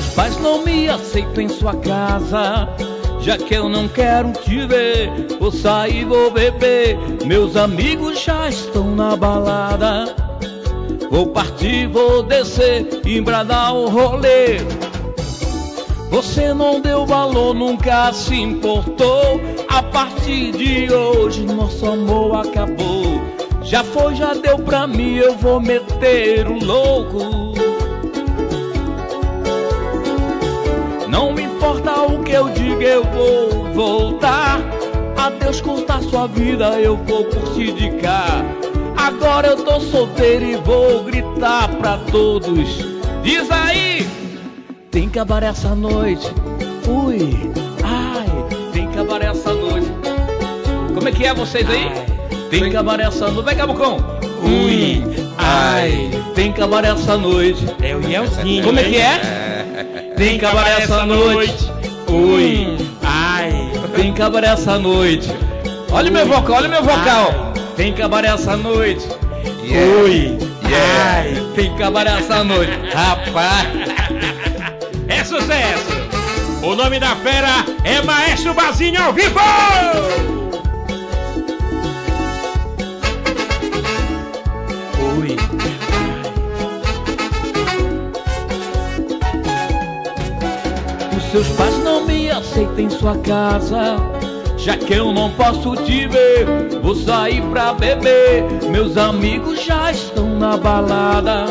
Seus pais não me aceitam em sua casa. Já que eu não quero te ver, vou sair, vou beber. Meus amigos já estão na balada. Vou partir, vou descer, embradar o rolê. Você não deu valor, nunca se importou. A partir de hoje, nosso amor acabou. Já foi, já deu pra mim, eu vou meter o louco. Eu vou voltar. Adeus, curta sua vida, eu vou curtir de cá. Agora eu tô solteiro e vou gritar pra todos. Diz aí, tem cabaré essa noite. Ui, ai, tem cabaré essa noite. Como é que é vocês aí? Tem cabaré essa noite. Vai, Cabucão. Ui, ai, tem cabaré essa noite. É o Yelzinho. Como é que é? Tem cabaré essa noite. Ui, ai, tem cabaré essa noite. Olha o meu vocal, olha o meu vocal. Tem cabaré essa noite. Ui, ai, tem cabaré essa noite. Rapaz, É sucesso! O nome da fera é Maestro Bazinho ao vivo! ui. Os seus pais em sua casa. Já que eu não posso te ver, vou sair pra beber. Meus amigos já estão na balada.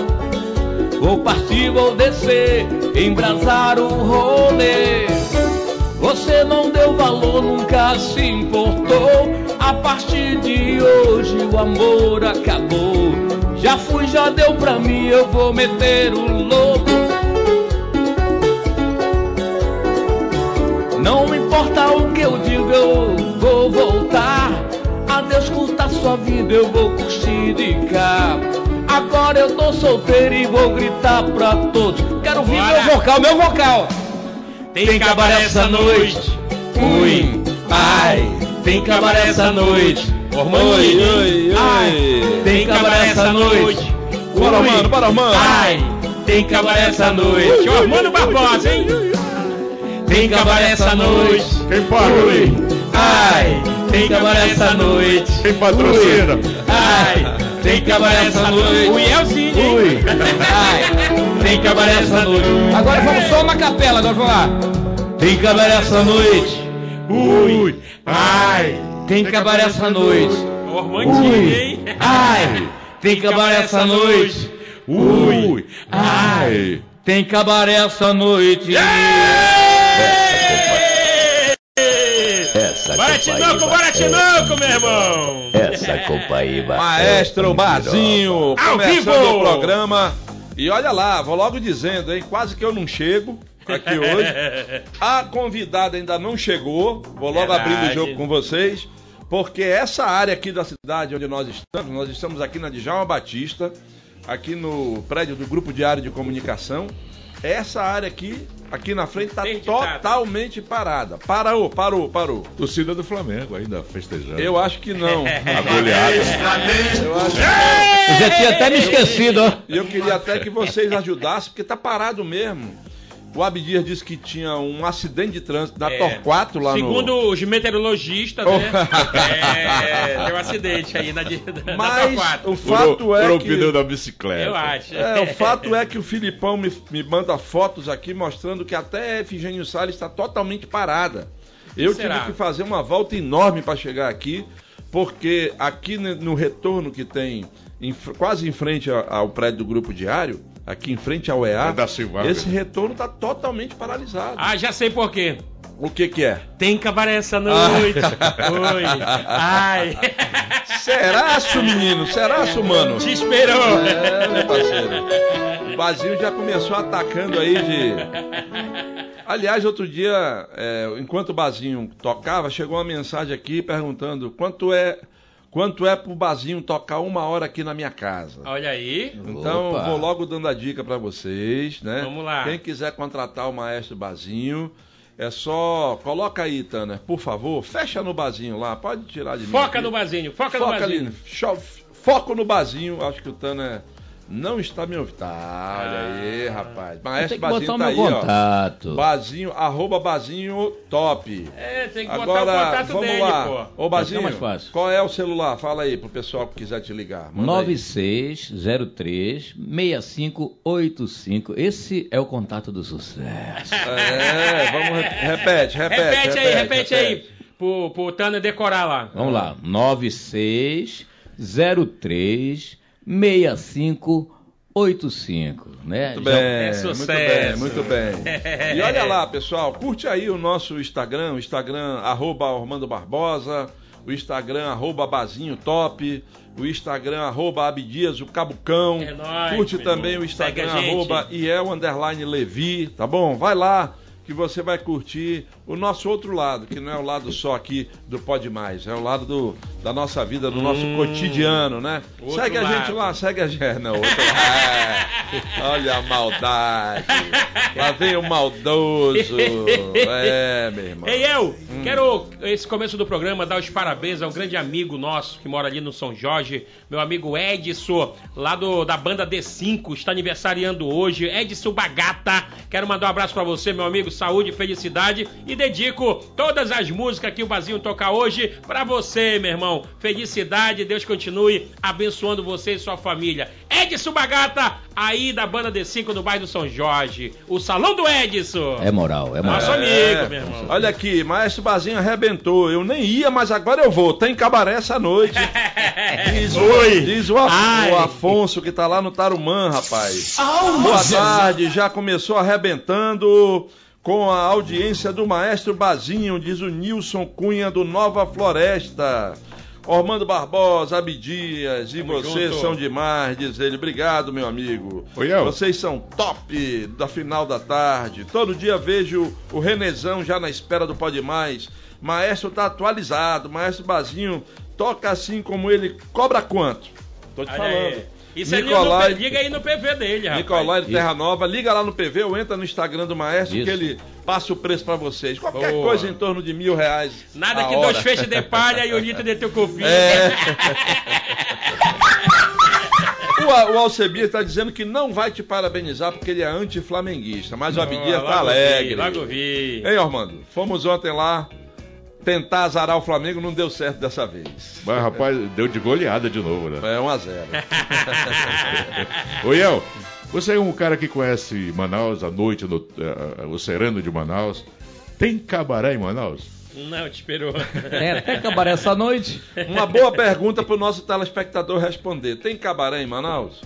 Vou partir, vou descer, embrasar o rolê. Você não deu valor, nunca se importou. A partir de hoje o amor acabou. Já fui, já deu pra mim, eu vou meter o louco. O que eu digo, eu vou voltar. Adeus, curta a sua vida, eu vou curtir de cá. Agora eu tô solteiro e vou gritar pra todos. Quero ouvir Bora. meu vocal, meu vocal. Tem cabaré essa noite. Ui, ai, tem cabaré essa noite. Ormandinho. Oi, oi, Ai, tem cabaré essa noite. Bora, mano, bora, mano. Ai, tem cabaré essa noite. Ormando Barbosa, hein? Tem cabaré essa noite. Quem paga? Ui. Ai, tem cabaré essa noite. Quem patrocina? Ui. Ai, tem cabaré essa noite. O Yelzinho, hein? Ui, ai, tem cabaré essa noite. Agora vamos só na capela, agora vamos lá. Tem cabaré essa noite. Ui. Ai, Tem cabaré essa noite. Ui, hein? ai, tem cabaré essa noite. Ui, ai, tem cabaré essa noite. Essa Bora Tinoco, bora Tinoco, meu irmão! Essa copaíba. Maestro Bazinho, Ao começando vivo! o programa. E olha lá, vou logo dizendo, hein? Quase que eu não chego aqui hoje. A convidada ainda não chegou. Vou logo Verdade. abrindo o jogo com vocês. Porque essa área aqui da cidade onde nós estamos, nós estamos aqui na Djalma Batista, aqui no prédio do Grupo Diário de Comunicação. Essa área aqui, aqui na frente, está totalmente parada. Parou, parou, parou. Torcida do Flamengo ainda festejando. Eu acho que não. A goleada. Eu acho Eu já tinha até me esquecido, ó. E eu queria até que vocês ajudassem, porque tá parado mesmo. O Abdias disse que tinha um acidente de trânsito na É. Torquato lá Segundo no. os meteorologistas, né? é, tem um acidente aí na, na Mas Torquato. o fato Furou, é furou o que. pneu da bicicleta. Eu acho. É, o fato é que o Filipão me, me manda fotos aqui mostrando que até a Efigênio Salles está totalmente parada. Eu Será? tive que fazer uma volta enorme para chegar aqui, porque aqui ne- no retorno que tem em quase em frente ao prédio do Grupo Diário, aqui em frente ao EA, É esse retorno está totalmente paralisado. Ah, já sei por quê. O que que é? Tem cabaré essa noite. Oi. Ai. Seraço, menino, seraço, mano. Te esperou. É, meu parceiro. O Bazinho já começou atacando aí de. Aliás, outro dia, é, enquanto o Bazinho tocava, chegou uma mensagem aqui perguntando quanto é quanto é pro Bazinho tocar uma hora aqui na minha casa. Olha aí. Então, Opa. vou logo dando a dica pra vocês, né? Vamos lá. Quem quiser contratar o maestro Bazinho, é só coloca aí, Tana, por favor, fecha no Bazinho lá, pode tirar de mim. Foca no bazinho, foca, no Foca bazinho. ali, foco no Bazinho. Acho que o Tana não está me ouvindo. Tá, olha aí, Ah, rapaz. Tem Maestro que botar Bazinho o tá meu aí, ó. contato. Bazinho, arroba Bazinho top. É, tem que botar Agora, o contato vamos dele, lá. pô. Ô, Bazinho, mais fácil. qual é o celular? Fala aí pro pessoal que quiser te ligar. Manda aí. 9603 6585. Esse é o contato do sucesso. É, vamos, re- repete, repete. Repete aí, repete aí. Pro, pro Tana decorar lá. Vamos lá. 9603 6585, né? Muito bem, É muito bem, muito bem. E olha lá, pessoal, curte aí o nosso Instagram, o Instagram arroba Armando Barbosa, o Instagram arroba Bazinho Top, o Instagram arroba Abdias o Cabucão. É nóis, curte também irmão. o Instagram arroba Iel Levi, tá bom? Vai lá que você vai curtir o nosso outro lado, que não é o lado só aqui do Pode Mais, é o lado do, da nossa vida, do nosso Hum. cotidiano, né? Segue a gente lado. lá, segue a gente. Não, outro... É, olha a maldade. Lá vem o maldoso. É, meu irmão. Ei, eu Hum. quero, esse começo do programa, dar os parabéns a um grande amigo nosso que mora ali no São Jorge, meu amigo Edson, lá do, da banda D5, está aniversariando hoje. Edson Bagata, quero mandar um abraço pra você, meu amigo, saúde e felicidade. E dedico todas as músicas que o Bazinho toca hoje pra você, meu irmão. Felicidade, Deus continue abençoando você e sua família. Edson Bagata, aí da banda D5 do bairro do São Jorge, o Salão do Edson. É moral, é moral. Nosso amigo, meu irmão. Olha aqui, Maestro Bazinho arrebentou. Eu nem ia, mas agora eu vou. Tem cabaré essa noite. Diz, o- Oi. diz o, Af- Ai. o Afonso que tá lá no Tarumã, rapaz. Boa tarde, já começou arrebentando com a audiência do Maestro Bazinho, diz o Nilson Cunha do Nova Floresta. Ormando Barbosa, Abdias, e Tamo vocês junto. são demais, diz ele. Obrigado, meu amigo. Oi, El. Vocês são top da final da tarde. Todo dia vejo o Renezão já na espera do Pode Mais. Maestro tá atualizado. Maestro Bazinho toca assim como ele cobra quanto? Tô te Olha falando. aí. Isso aí Nicolai, no, liga aí no PV dele, rapaz. Nicolai de Terra Nova, liga lá no PV ou entra no Instagram do Maestro Isso. que ele passa o preço pra vocês. Qualquer Boa. coisa em torno de mil reais. Nada que hora. dois feixes de palha e o litro de teu cofim. É. O, o Alcebia está dizendo que não vai te parabenizar porque ele é anti-flamenguista, mas o Abdias tá alegre. Logo vi. Hein, Armando? Fomos ontem lá tentar azarar o Flamengo, não deu certo dessa vez. Mas, rapaz, deu de goleada de novo, né? É 1 a 0 Ô, El, você é um cara que conhece Manaus, a noite, no, eh, o sereno de Manaus. Tem cabaré em Manaus? Não, te esperou. Tem até cabaré essa noite. Uma boa pergunta para o nosso telespectador responder. Tem cabaré em Manaus?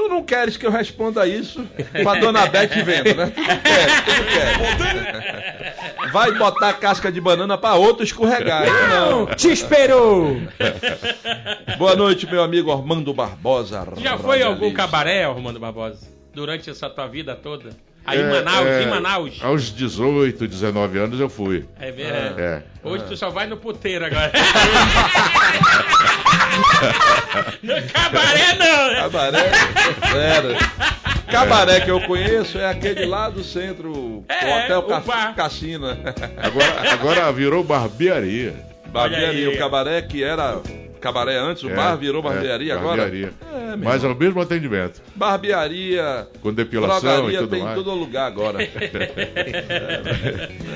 Tu não queres que eu responda isso pra dona Beth vendo, né? Tu não queres, tu não queres. Vai botar casca de banana pra outro escorregar. eu não. Te esperou! Boa noite, meu amigo Armando Barbosa. Já foi em algum cabaré, Armando Barbosa? Durante essa tua vida toda? Aí em É, Manaus, é, em Manaus. Aos 18, 19 anos eu fui. É mesmo. É. Hoje tu só vai no puteiro agora. no cabaré não, né? Cabaré, sério. Cabaré que eu conheço é aquele lá do centro, É, o Hotel Ca. Cassina. Agora, agora virou barbearia. Barbearia, o cabaré que era cabaré antes, o É, bar virou é, barbearia agora. barbearia. É, Mas é o mesmo atendimento. Barbearia, Com depilação e tudo tem em mais. todo lugar agora.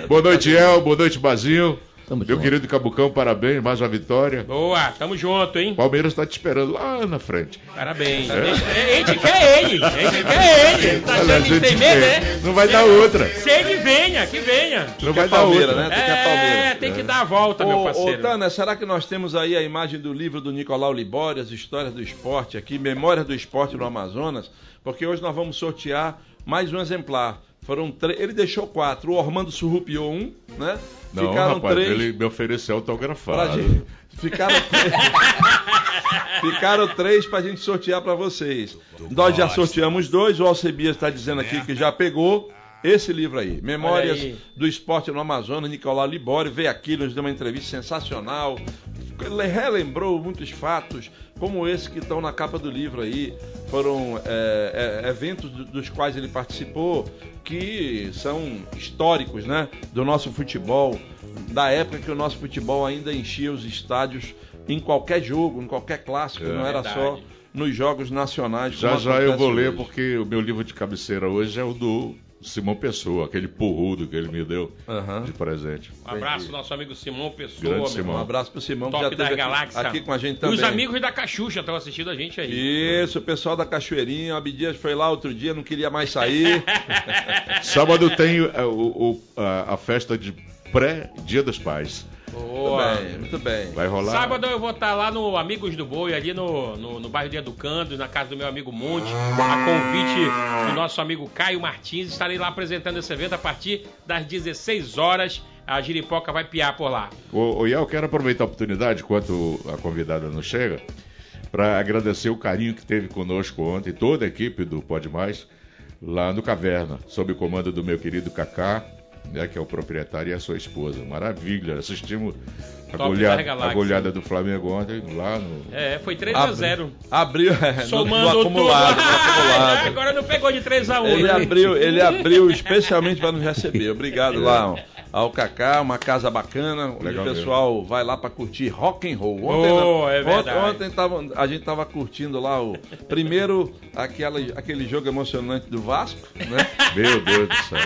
Boa noite, El. Boa noite, Bazinho. Tamo Meu junto. querido Cabucão, parabéns, mais uma vitória. Boa, tamo junto, hein? Palmeiras está te esperando lá na frente. Parabéns. A gente quer ele, a gente quer ele. Tá Olha, achando que tem medo, né? Não vai dar outra. Se ele venha, que venha. Não vai dar Palmeiras, outra. né? Tu quer Palmeiras. É, tem que dar a volta, meu Ô, ô, parceiro. Tana, será que nós temos aí a imagem do livro do Nicolau Libório, as histórias do esporte aqui, Memórias do Esporte no Amazonas? Porque hoje nós vamos sortear mais um exemplar. Foram três, ele deixou quatro, o Ormando surrupiou um, né? Não, Ficaram rapaz, três. ele me ofereceu autografado. gente, ficaram três. ficaram três pra gente sortear pra vocês. Nós já sorteamos dois, o Alcebias está dizendo aqui que já pegou esse livro aí, Memórias aí. do Esporte no Amazonas, Nicolau Libório, veio aqui, nos deu uma entrevista sensacional, relembrou muitos fatos, como esse que estão na capa do livro aí, foram é, é, eventos do- dos quais ele participou, que são históricos, né, do nosso futebol, da época que o nosso futebol ainda enchia os estádios em qualquer jogo, em qualquer clássico, É. não era Verdade. só nos jogos nacionais. Já já eu vou ler, hoje. porque o meu livro de cabeceira hoje é o do Simão Pessoa, aquele porrudo que ele me deu Aham. de presente. Um abraço, nosso amigo Simão Pessoa. Grande meu Simão. Um abraço pro Simão, que Top já das esteve aqui, com a gente E também. os amigos da Cachucha estão assistindo a gente aí. Isso, o pessoal da Cachoeirinha, o Abdias foi lá outro dia, não queria mais sair. Sábado tem é, o- o- a, a festa de pré-Dia dos Pais. Muito Boa. bem, muito bem. Vai rolar. Sábado eu vou estar lá no Amigos do Boi, ali no, no, no bairro de Educando, na casa do meu amigo Monte, a convite do nosso amigo Caio Martins. Estarei lá apresentando esse evento a partir das 16 horas. A giripoca vai piar por lá. Ô, ô, Iel, quero aproveitar a oportunidade, enquanto a convidada não chega, para agradecer o carinho que teve conosco ontem, toda a equipe do Pode Mais, lá no Caverna, sob o comando do meu querido Kaká, né, que é o proprietário, e a sua esposa. Maravilha, assistimos a goleada, a goleada do Flamengo ontem, lá no... É, foi 3 a 0 Abriu, é, no- Somando no, acumulado, tudo. no acumulado. Agora não pegou de 3 a 1 Ele né? abriu, ele abriu especialmente para nos receber. Obrigado lá ó, ao Kaká, uma casa bacana, onde o pessoal vai lá para curtir rock and roll. Oh, é ontem, verdade. ontem tava- a gente tava curtindo lá o primeiro aquela, aquele jogo emocionante do Vasco, né? Meu Deus do céu.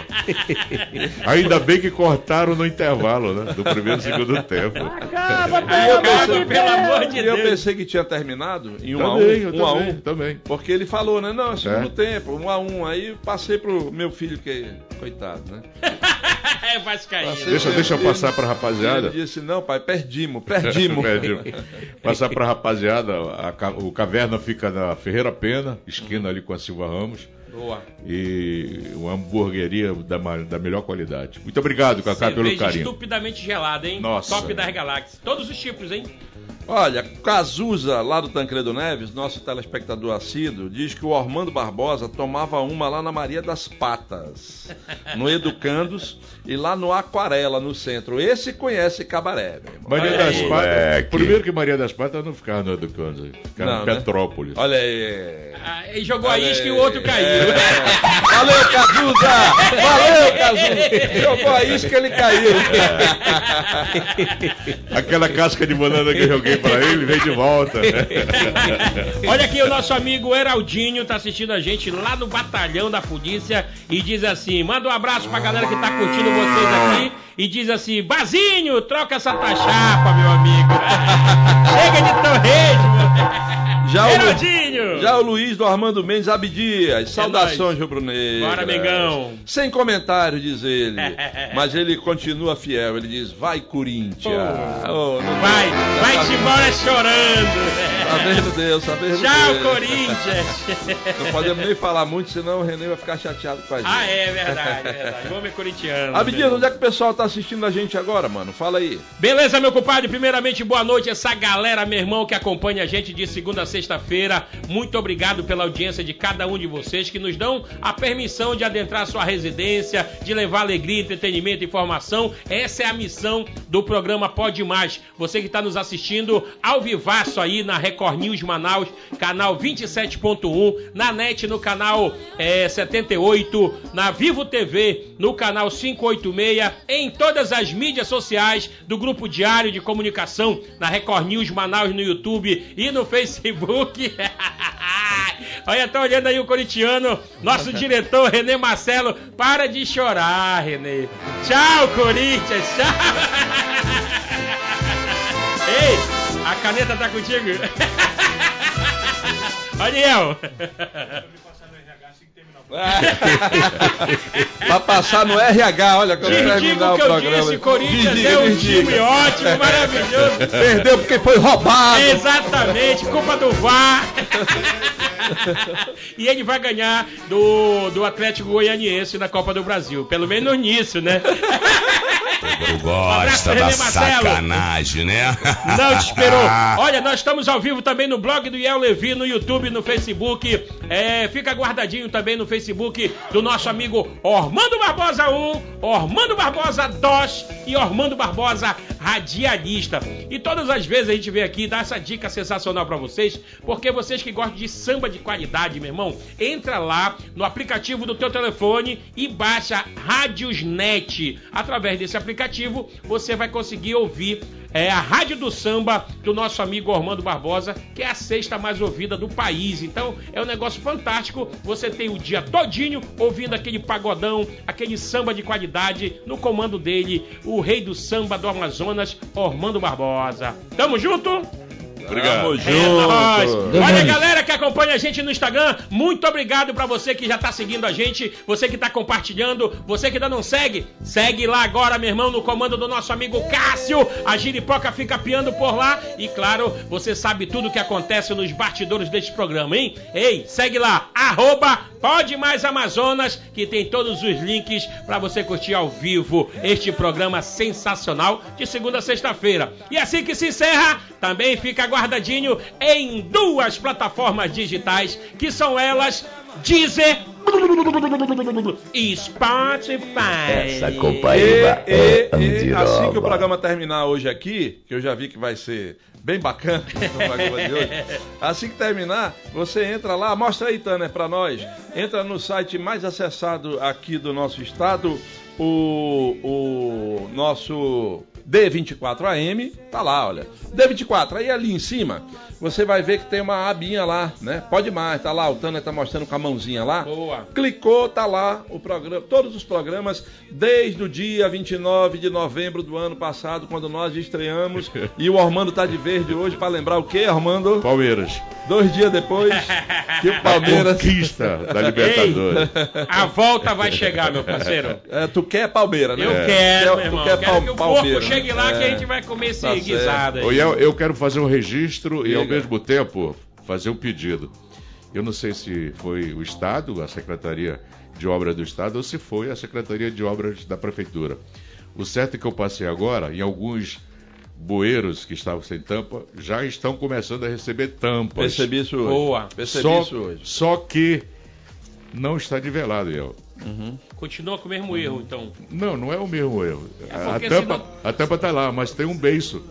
Ainda bem que cortaram no intervalo, né? Do primeiro e segundo tempo. Acaba, pensei, pelo amor de e eu Deus. pensei que tinha terminado em um a um, Também, eu um a também, um. também. Porque ele falou, né? Não, é segundo É. tempo, um a um. Aí passei pro meu filho, que coitado, né? é Vascaíno. Passei Deixa, deixa eu passar pra filho, rapaziada. Ele disse, não, pai, perdimos, perdimos. Perdimos. Passar pra rapaziada, a ca- o Caverna fica na Ferreira Pena, esquina ali com a Silva Ramos. Boa. E uma hamburgueria da, da melhor qualidade. Muito obrigado, Cacá, pelo carinho. estupidamente gelada, hein? Nossa. Top das galáxias. Todos os tipos, hein? Olha, Cazuza, lá do Tancredo Neves, nosso telespectador assíduo, diz que o Ormando Barbosa tomava uma lá na Maria das Patas, no Educandos e lá no Aquarela, no centro. Esse conhece cabaré, meu irmão. Maria Olha das aí, Patas. moleque. Primeiro que Maria das Patas não ficava no Educando, ficava Não, em né? Petrópolis. Olha aí. Ah, e jogou a Olha isca e o outro caiu. É. Valeu, Cazuza! Valeu, Cazuza! Jogou a isca ele caiu. Aquela casca de banana que eu joguei pra ele veio de volta. Olha aqui, o nosso amigo Heraldinho tá assistindo a gente lá no batalhão da polícia e diz assim: manda um abraço pra galera que tá curtindo vocês aqui e diz assim: Bazinho, troca essa tachapa, meu amigo. Chega de torrede, Já o, já o Luiz do Armando Mendes Abdias. Saudações, rubro-negras. Bora, Mengão. Sem comentário, diz ele. Mas ele continua fiel. Ele diz: vai, Corinthians. Oh, não- Vai, vai-te embora chorando. Sabendo Deus, sabendo Tchau, Deus. Corinthians. Não podemos nem falar muito, senão o Renê vai ficar chateado com a gente. Ah, é verdade, é verdade. Homem corintiano. Abdias, onde é que o pessoal tá assistindo a gente agora, mano? Fala aí. Beleza, meu compadre? Primeiramente, boa noite. Essa galera, meu irmão, que acompanha a gente de segunda a sexta-feira. Muito obrigado pela audiência de cada um de vocês que nos dão a permissão de adentrar sua residência, de levar alegria, entretenimento e informação. Essa é a missão do programa Pode Mais. Você que está nos assistindo ao vivaço aí na Record News Manaus, canal 27.1, na net no canal eh, 78, na Vivo TV no canal 586, em todas as mídias sociais do Grupo Diário de Comunicação, na Record News Manaus no YouTube e no Facebook. Olha, tá olhando aí o corintiano, nosso diretor Renê Marcelo. Para de chorar, Renê. Tchau, Corinthians. Tchau. Ei, a caneta tá contigo? Ariel. Pra passar no RH, olha, quando Te terminar digo o que eu programa. disse, Corinthians Desliga, é um time ótimo, maravilhoso. Perdeu porque foi roubado. Exatamente, culpa do VAR. e ele vai ganhar do, do Atlético Goianiense na Copa do Brasil. Pelo menos nisso, né? Tu abraço, gosta da René Marcelo. sacanagem, né? Não te esperou. Olha, nós estamos ao vivo também no blog do Iel Levi, no YouTube, no Facebook. É, fica guardadinho também no Facebook do nosso amigo Ormando Barbosa 1, Ormando Barbosa 2 e Ormando Barbosa Radialista. E todas as vezes a gente vem aqui dar essa dica sensacional pra vocês, porque vocês que gostam de samba de qualidade, meu irmão, entra lá no aplicativo do teu telefone e baixa Rádiosnet. Através desse aplicativo, você vai conseguir ouvir é a Rádio do Samba do nosso amigo Ormando Barbosa, que é a sexta mais ouvida do país. Então é um negócio fantástico. Você tem o dia todinho ouvindo aquele pagodão, aquele samba de qualidade no comando dele, o rei do samba do Amazonas, Ormando Barbosa. Tamo junto? Obrigado. Tamo É junto. nóis. Olha, galera que acompanha a gente no Instagram, muito obrigado pra você que já tá seguindo a gente, você que tá compartilhando, você que ainda não segue, segue lá agora, meu irmão, no comando do nosso amigo Cássio. A giripoca fica piando por lá e, claro, você sabe tudo o que acontece nos bastidores deste programa, hein? Ei, segue lá, arroba Pode Mais Amazonas, que tem todos os links pra você curtir ao vivo este programa sensacional de segunda a sexta-feira. E assim que se encerra, também fica guardadinho em duas plataformas digitais, que são elas Deezer e Spotify. Essa E, copaíba e, é e, assim que o programa terminar hoje aqui, que eu já vi que vai ser bem bacana o programa de hoje, assim que terminar, você entra lá, mostra aí, Tanner, pra nós. Entra no site mais acessado aqui do nosso estado, o, o nosso D24AM, tá lá, olha. D24, aí ali em cima, você vai ver que tem uma abinha lá, né? Pode mais, tá lá, o Tanner tá mostrando com a mãozinha lá. Boa. Clicou, tá lá o programa, todos os programas desde o dia 29 de novembro do ano passado, quando nós estreamos. e o Armando tá de verde hoje para lembrar o quê, Armando? Palmeiras. Dois dias depois que o Palmeiras. Conquista da Libertadores. A volta vai chegar, meu parceiro. É, tu quer Palmeiras, né? Eu quero, quer- meu irmão. Tu quer que Palmeiras, porco chegue lá que a É. gente vai comer esse Tá guisado aí. Iel, eu quero fazer um registro e ao mesmo tempo fazer um pedido. Eu não sei se foi o Estado, a Secretaria de Obras do Estado, ou se foi a Secretaria de Obras da Prefeitura. O certo é que eu passei agora, em alguns bueiros que estavam sem tampa, já estão começando a receber tampas. Percebi isso hoje. Boa. Percebi Só, isso hoje. só que não está nivelado, Iel. Continua com o mesmo erro, então. Não, não é o mesmo erro. É a, tampa, senão- a tampa está lá, mas tem um beiço.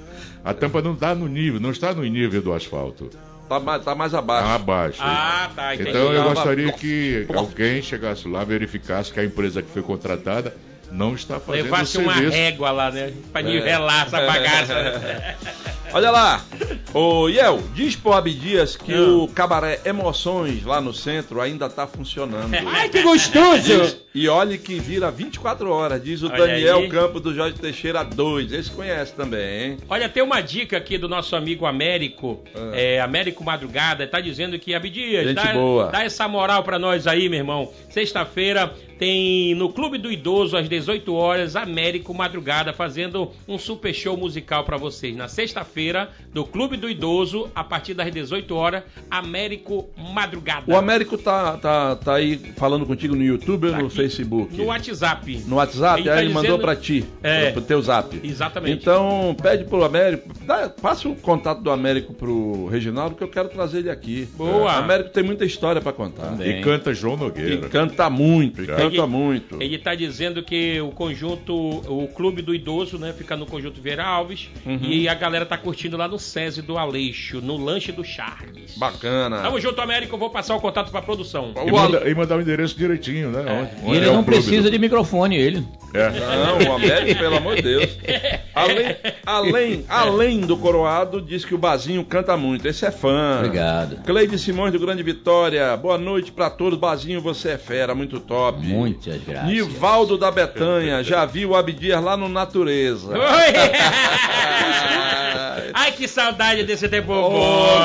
A tampa não está no nível, não está no nível do asfalto. Tá mais, tá mais Está abaixo. abaixo. Ah, tá, entendi. Então eu gostaria que alguém chegasse lá, verificasse que a empresa que foi contratada não está fazendo Levasse o uma serviço. régua lá, né? Pra É. nivelar essa bagaça. né? Olha lá, ô Iel, diz pro Abdias que Ah. o cabaré Emoções lá no centro ainda tá funcionando. Ai, que gostoso! E olhe que vira 24 horas, diz o Olha Daniel aí. Campo do Jorge Teixeira 2. Esse conhece também, hein? Olha, tem uma dica aqui do nosso amigo Américo, Ah. é, Américo Madrugada, tá dizendo que Abdias, Gente dá, boa. dá essa moral pra nós aí, meu irmão. Sexta-feira tem no Clube do Idoso, às 18 horas, Américo Madrugada fazendo um super show musical pra vocês. Na sexta-feira, do Clube do Idoso, a partir das 18 horas, Américo Madrugada. O Américo tá, tá, tá aí falando contigo no YouTube ou Tá no aqui. Facebook? No WhatsApp. No WhatsApp, Ele aí tá ele mandou dizendo- pra ti, É. pro teu zap. Exatamente. Então, pede pro Américo, dá, passa o contato do Américo pro Reginaldo, que eu quero trazer ele aqui. Boa. O Américo tem muita história pra contar. E canta João E Nogueira. canta muito, e Já. Canta Ele- muito. Ele tá dizendo que o conjunto, o clube do idoso, né, fica no conjunto Vieira Alves Uhum. e a galera tá curtindo lá no SESI do Aleixo, no lanche do Charles. Bacana. Tamo junto, Américo, vou passar o contato pra produção. E, manda- e mandar o endereço direitinho, né? Onde- E onde ele é não precisa do- de microfone, ele. É. Não, o Américo, pelo amor de Deus. Além, além, além do coroado, diz que o Bazinho canta muito. Esse é fã. Obrigado. Cleide Simões do Grande Vitória. Boa noite pra todos. Bazinho, você é fera, muito top. Muitas graças. Nivaldo da Betanha, já vi o Abdias lá no Natureza. Oi! Ai, que saudade desse tempo Oh, bom!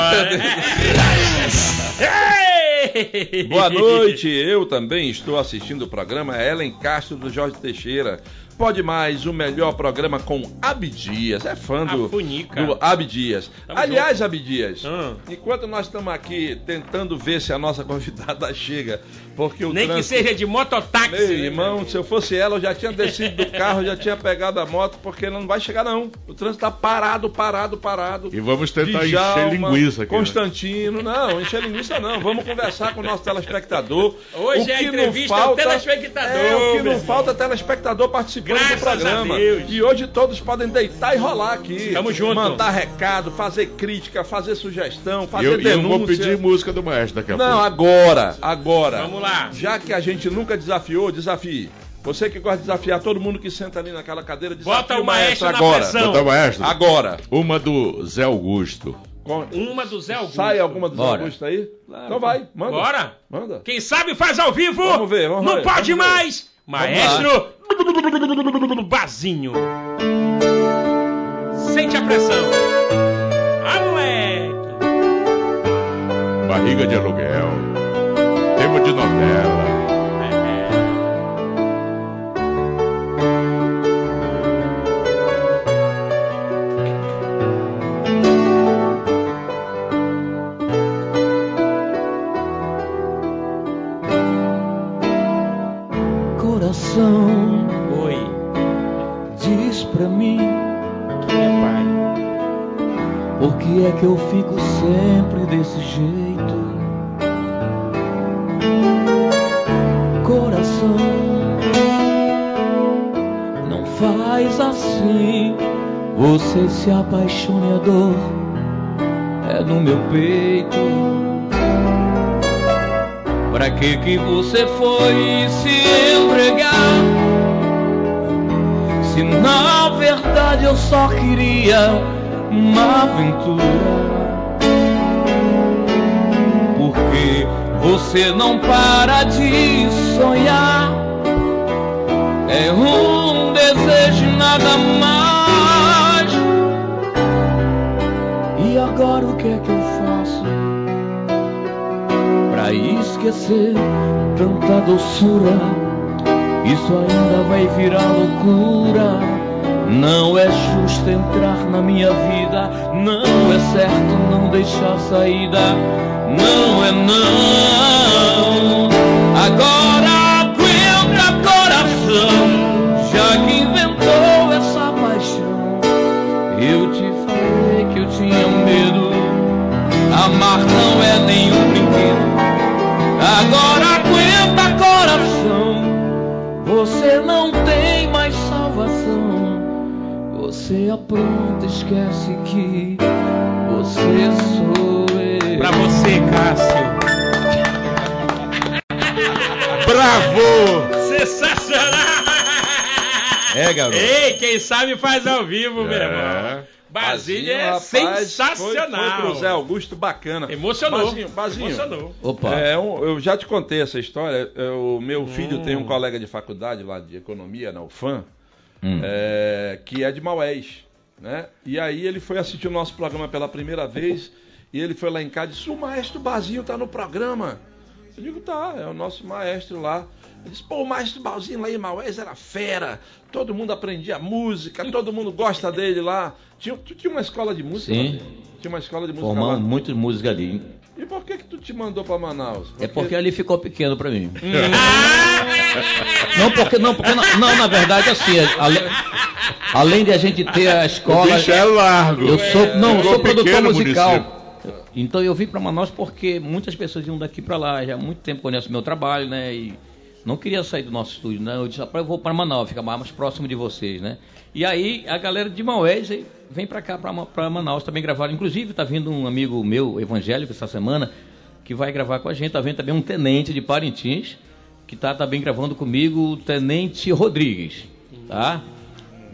Boa noite, eu também estou assistindo o programa Ellen Castro do Jorge Teixeira. Pode mais, o melhor programa com Abdias. É fã do, do Abdias. Tamo Aliás, Abdias, Hum. enquanto nós estamos aqui tentando ver se a nossa convidada chega, porque o Nem que trânsito... seja de mototáxi. Meu né? irmão, se eu fosse ela, eu já tinha descido do carro, já tinha pegado a moto, porque não vai chegar não. O trânsito tá parado, parado, parado. E vamos tentar Djalma, encher linguiça aqui. né? Constantino, não, encher linguiça não. Vamos conversar com o nosso telespectador. Hoje O é a que não entrevista ao falta- telespectador, É, o que não falta é telespectador participando Graças do programa. a Deus. E hoje todos podem deitar e rolar aqui. Tamo junto. Mandar recado, fazer crítica, fazer sugestão, E fazer eu, e eu denúncia. vou pedir música do maestro daqui a Não, pouco. agora, agora. Vamos lá. Já que a gente nunca desafiou, desafie. Você que gosta de desafiar todo mundo que senta ali naquela cadeira, Bota desafia o maestro na agora. pressão. Botar o maestro. Agora. Uma do Zé Augusto. Com- Uma do Zé Augusto. Sai alguma do Zé. Augusto aí? então vai, manda. Bora? Manda. Quem sabe faz ao vivo. Vamos ver, vamos Não ver, pode vamos ver. Maestro Bazinho. Sente a pressão. Ah, moleque. Barriga de aluguel. Tema de novela. Que eu fico sempre desse jeito. Coração, não faz assim. Você se apaixone, a dor é no meu peito. Pra que que você foi se entregar? Se na verdade eu só queria uma aventura. Porque você não para de sonhar. É um desejo e nada mais. E agora o que é que eu faço? Pra esquecer tanta doçura. Isso ainda vai virar loucura. Não é justo entrar na minha vida. Não é certo não deixar saída. Não é não. Agora esquece que você sou eu. Pra você, Cássio. Bravo! Sensacional! É, garoto. Ei, quem sabe faz ao vivo, meu É. irmão. Basílio é rapaz, sensacional. Foi, foi pro Zé Augusto bacana. Emocionou. Bazinho, Emocionou. Opa. É, um- eu já te contei essa história. é, O meu filho Hum. tem um colega de faculdade lá de economia, na UFAM, Hum. é, que é de Maués. Né? E aí ele foi assistir o nosso programa pela primeira vez e ele foi lá em casa e disse: O maestro Bazinho tá no programa. Eu digo: Tá, é o nosso maestro lá. Ele disse: Pô, o maestro Bazinho lá em Maués era fera. Todo mundo aprendia música, todo mundo gosta dele lá. Tinha, tu tinha uma escola de música? Sim. Tinha uma escola de música lá. Formando muita música ali. E por que que tu te mandou pra Manaus? É porque ali ficou pequeno pra mim. Hum. Não, porque não, porque não, não, na verdade assim, ale- além de a gente ter a O escola, bicho é largo. eu sou, não, eu sou produtor o musical. Então eu vim para Manaus porque muitas pessoas iam daqui para lá, já há muito tempo conhecem o meu trabalho, né? E não queria sair do nosso estúdio, né? Eu disse, rapaz, eu vou para Manaus, ficar mais próximo de vocês, né? E aí a galera de Maués vem para cá, para Manaus também gravar. Inclusive tá vindo um amigo meu, evangélico, essa semana, que vai gravar com a gente. Tá vendo também um tenente de Parintins, que tá também gravando comigo, o Tenente Rodrigues, tá?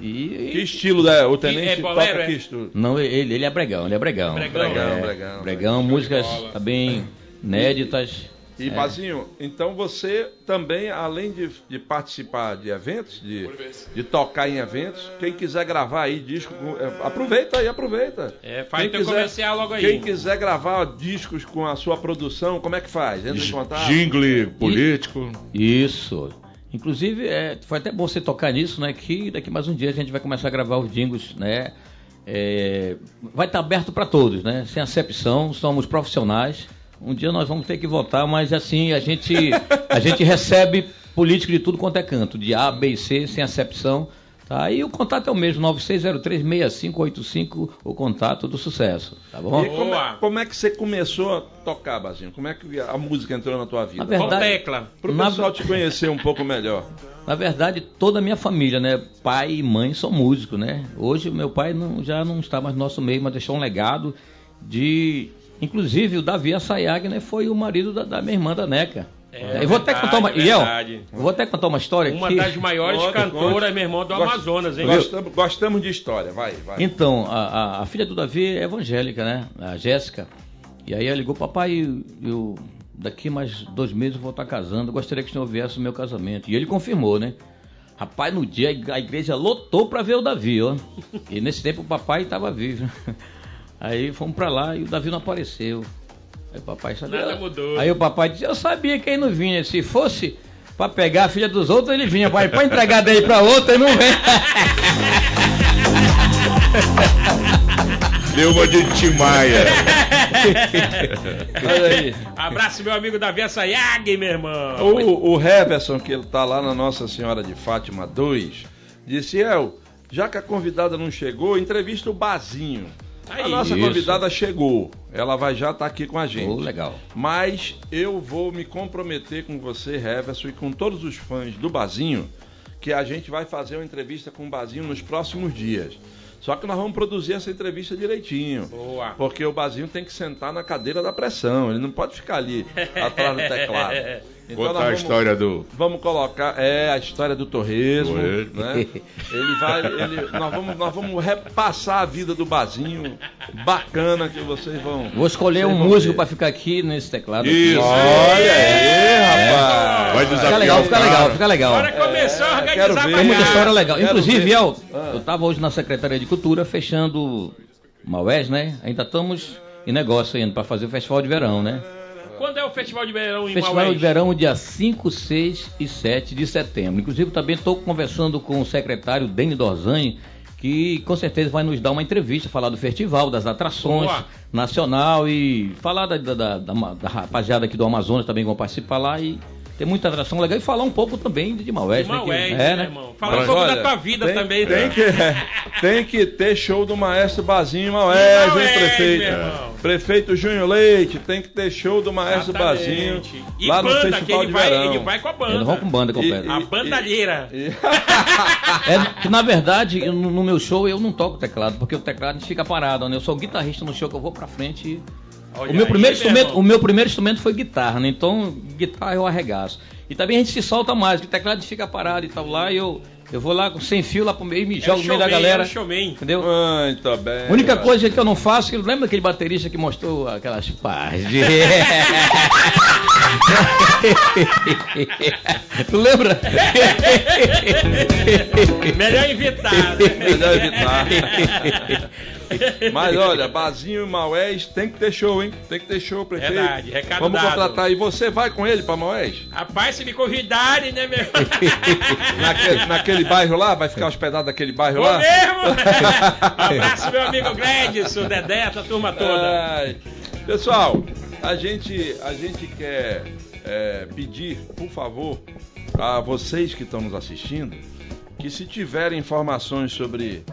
E, Que estilo é? O Que- tenente é bolero, toca é? que estilo? não, ele, ele é bregão, ele é bregão. Bregão. É, Bregão, bregão. Bregão, músicas também inéditas. E, É. Bazinho, então você também, além de, de participar de eventos, de, de tocar em eventos, quem quiser gravar aí disco, é, aproveita aí, aproveita. É, faz Quem teu comercial logo aí. Quem quiser gravar discos com a sua produção, como é que faz? Entra em contato? Jingle político. Isso. Inclusive, é, foi até bom você tocar nisso, né? Que daqui mais um dia a gente vai começar a gravar os jingles, né? É, vai estar aberto para todos, né? Sem acepção, somos profissionais. Um dia nós vamos ter que votar, mas assim, a gente, a gente recebe político de tudo quanto é canto, de A, B e C, sem acepção. Tá? E o contato é o mesmo, 9603-6585, o contato do sucesso, tá bom? E como é, como é que você começou a tocar, Bazinho? Como é que a música entrou na tua vida? Na verdade- Qual tecla? Para o Na- pessoal te conhecer um pouco melhor. Na verdade, toda a minha família, né? Pai e mãe são músicos, né? Hoje meu pai não- já não está mais no nosso meio, mas deixou um legado de. Inclusive o Davi Assayag, né? Foi o marido da, da minha irmã da Neca. É eu vou até verdade, contar uma. Iel, verdade. eu vou até contar uma história Uma aqui. das maiores Conta, cantoras, meu irmão, do Gost- Amazonas, hein? Gostamos, gostamos de história, vai, vai. Então, a, a- a filha do Davi é evangélica, né? A Jéssica. E aí ela ligou, papai, eu, eu- daqui mais dois meses eu vou estar casando, eu gostaria que o senhor viesse o meu casamento. E ele confirmou, né? Rapaz, no dia a ig- a igreja lotou pra ver o Davi, ó. E nesse tempo o papai estava vivo. Aí fomos pra lá e o Davi não apareceu. Aí o papai sabia. Nada mudou. Aí o papai disse, eu sabia que ele não vinha. Se fosse pra pegar a filha dos outros, ele vinha. Pai, pra entregar daí pra outra, ele não vem. Deu uma de aí. Abraço, meu amigo Davi Assayag, meu irmão. O, o Heverson, que está lá na Nossa Senhora de Fátima 2, disse: El, já que a convidada não chegou, entrevista o Bazinho. A Aí, nossa isso. convidada chegou. Ela vai já estar aqui com a gente. Oh, legal. Mas eu vou me comprometer com você, Heverson, e com todos os fãs do Bazinho, que a gente vai fazer uma entrevista com o Bazinho nos próximos dias. Só que nós vamos produzir essa entrevista direitinho. Boa. Porque o Bazinho tem que sentar na cadeira da pressão, ele não pode ficar ali atrás do teclado. Então Contar nós a vamos- história do. Vamos colocar, é, a história do torresmo, Torresmo. né? Ele vai, ele, nós, vamos, nós vamos repassar a vida do Bazinho, bacana que vocês vão... Vou escolher um músico pra ficar aqui nesse teclado. Isso. Olha aí, rapaz! Vai Fica desafiar legal, o fica cara. legal, fica legal. Agora começou a É, organizar quero ver. a Tem muita história legal. Quero Inclusive, ver. El, Ah. eu tava hoje na Secretaria de Cultura fechando Maués, né? Ainda estamos em negócio ainda pra fazer o Festival de Verão, né? Quando é o Festival de Verão em Festival Maués? de Verão dia 5, 6 e 7 de setembro. Inclusive, também estou conversando com o secretário Deni Dorzani, que com certeza vai nos dar uma entrevista, falar do festival, das atrações Boa. nacional e falar da, da, da, da- da rapaziada aqui do Amazonas também vão participar lá e tem muita atração legal e falar um pouco também de Maués, De né? que- Maués, é, né, né? irmão? Fala um pouco olha, da tua vida tem, também, Tem né? que, tem que ter show do Maestro Bazinho Maués, hein, Maués, prefeito? meu irmão. Prefeito Júnior Leite, tem que ter show do Maestro Bazinho Exatamente. E lá no banda, que Festival ele de vai, Verão. ele vai com a banda. Eles vão com banda completa. E- A bandalheira. E- É que na verdade, no no meu show eu não toco teclado, porque o teclado a gente fica parado, né? Eu sou guitarrista no show que eu vou pra frente e Olha o meu primeiro instrumento, irmão. o meu primeiro instrumento foi guitarra, né? Então, guitarra eu arregaço. E também a gente se solta mais, porque o teclado fica parado e tal lá, e eu eu vou lá com sem fio lá pro meio e me É jogo o no meio da showman, galera. é showman. Entendeu? Muito bem. A única coisa que eu não faço, que lembra aquele baterista que mostrou aquelas de... tu lembra? Melhor evitar, né? Melhor evitar. Mas olha, Bazinho e Maués tem que ter show, hein? Tem que ter show, prefeito. Verdade, recado Vamos dado. contratar. E você vai com ele pra Maués? Rapaz, se me convidarem, né, meu? Naquele, naquele bairro lá? Vai ficar hospedado naquele bairro Vou lá? mesmo! Abraço, meu amigo Gledson, Dedé, essa turma toda. Ai. Pessoal, a gente, a gente quer é, pedir, por favor, a vocês que estão nos assistindo, que se tiverem informações sobre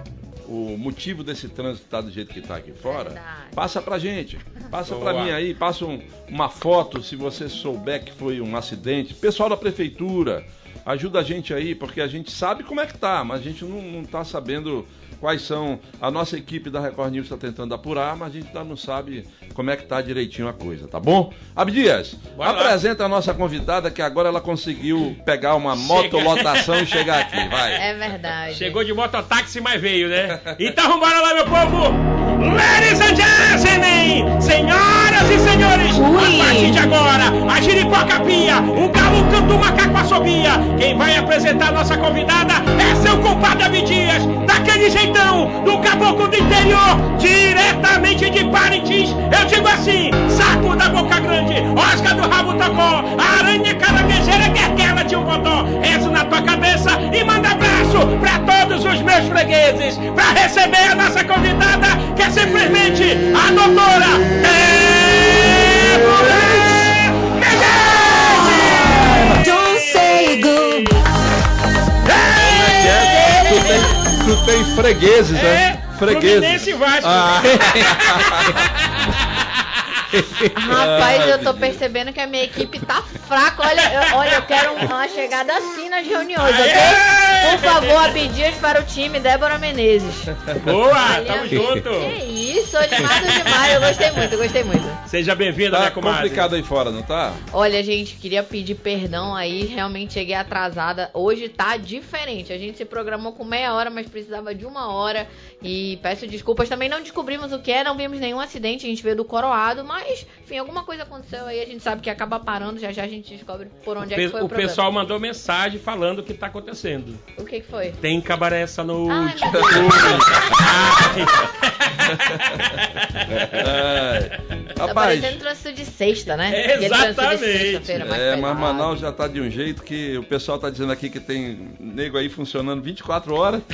o motivo desse trânsito estar do jeito que está aqui fora, Verdade. passa pra gente. Passa Boa. pra mim aí, passa um- uma foto se você souber que foi um acidente. Pessoal da prefeitura, ajuda a gente aí, porque a gente sabe como é que tá, mas a gente não, não tá sabendo quais são. A nossa equipe da Record News está tentando apurar, mas a gente ainda não sabe como é que tá direitinho a coisa, tá bom? Abdias, Bora lá. apresenta a nossa convidada que agora ela conseguiu pegar uma motolotação e chegar aqui, vai. É verdade. Chegou de mototáxi, mas veio, né? Então vambora lá, meu povo! Ladies and gentlemen, senhoras e senhores, a partir de agora, a giripoca pia, o galo canta, o macaco assobia. Quem vai apresentar a nossa convidada é seu compadre Abdias, daquele jeitão, do caboclo do interior, diretamente de Parintins. Eu digo assim, saco da boca grande, Oscar do rabo tocó, aranha caranguejeira, guerguela de um bodó. Rezo na tua cabeça e manda abraço pra todos os meus fregueses, pra receber a nossa convidada, que é simplesmente a doutora Débora tu tem fregueses, né? É, Fluminense e Vasco. Ah. Rapaz, eu tô percebendo que a minha equipe tá fraca. Olha, eu, olha, eu quero uma chegada assim nas reuniões, ok? Por favor, a pedidos para o time Débora Menezes. Boa, Olha, tamo junto. Que isso, animado demais. Eu gostei muito, eu gostei muito. Seja bem-vinda, Tá minha comadre. complicado aí fora, não tá? Olha, gente, queria pedir perdão aí. Realmente cheguei atrasada. Hoje tá diferente. A gente se programou com meia hora, mas precisava de uma hora. E peço desculpas. Também não descobrimos o que é, não vimos nenhum acidente. A gente veio do Coroado, mas, enfim, alguma coisa aconteceu aí. A gente sabe que acaba parando. Já já a gente descobre por onde é que Pe- foi o, o problema. pessoal mandou mensagem falando o que tá acontecendo. O que, que foi? Tem cabaré essa noite. Ai. É. Tá Rapaz, parecendo de sexta, né? É, exatamente. sexta-feira mais é, mas. Manaus já tá de um jeito que o pessoal tá dizendo aqui que tem nego aí funcionando 24 horas.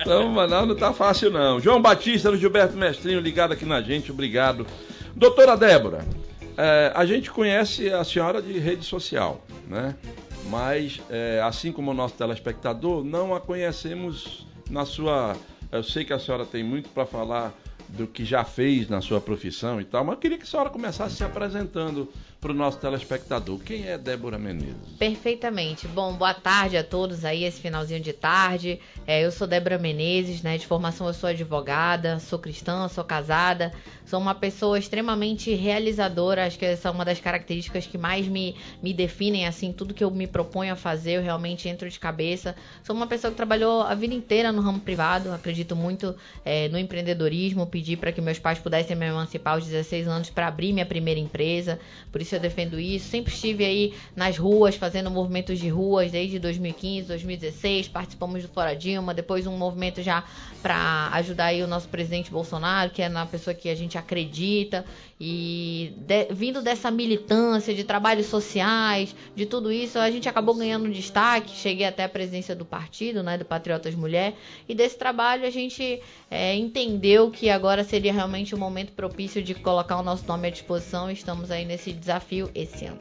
então, Manaus não tá fácil não. João Batista, no Gilberto Mestrinho, ligado aqui na gente, obrigado. Doutora Débora, é, a gente conhece a senhora de rede social, né? Mas, é, assim como o nosso telespectador, não a conhecemos na sua. Eu sei que a senhora tem muito para falar do que já fez na sua profissão e tal, mas eu queria que a senhora começasse se apresentando para o nosso telespectador. Quem é Débora Menezes? Perfeitamente. Bom, boa tarde a todos aí, esse finalzinho de tarde. É, eu sou Débora Menezes, né? De formação eu sou advogada, sou cristã, sou casada, sou uma pessoa extremamente realizadora. Acho que essa é uma das características que mais me, me definem, assim, tudo que eu me proponho a fazer, eu realmente entro de cabeça. Sou uma pessoa que trabalhou a vida inteira no ramo privado, acredito muito é, no empreendedorismo, pedi para que meus pais pudessem me emancipar aos 16 anos para abrir minha primeira empresa, por isso eu defendo isso. Sempre estive aí nas ruas, fazendo movimentos de ruas desde 2015, 2016, participamos do Fora Dilma, depois um movimento já para ajudar aí o nosso presidente Bolsonaro, que é na pessoa que a gente acredita, e de- vindo dessa militância de trabalhos sociais, de tudo isso, a gente acabou ganhando destaque, cheguei até a presidência do partido, né, do Patriotas Mulher, e desse trabalho a gente é, entendeu que agora seria realmente o momento propício de colocar o nosso nome à disposição, estamos aí nesse desafio esse ano.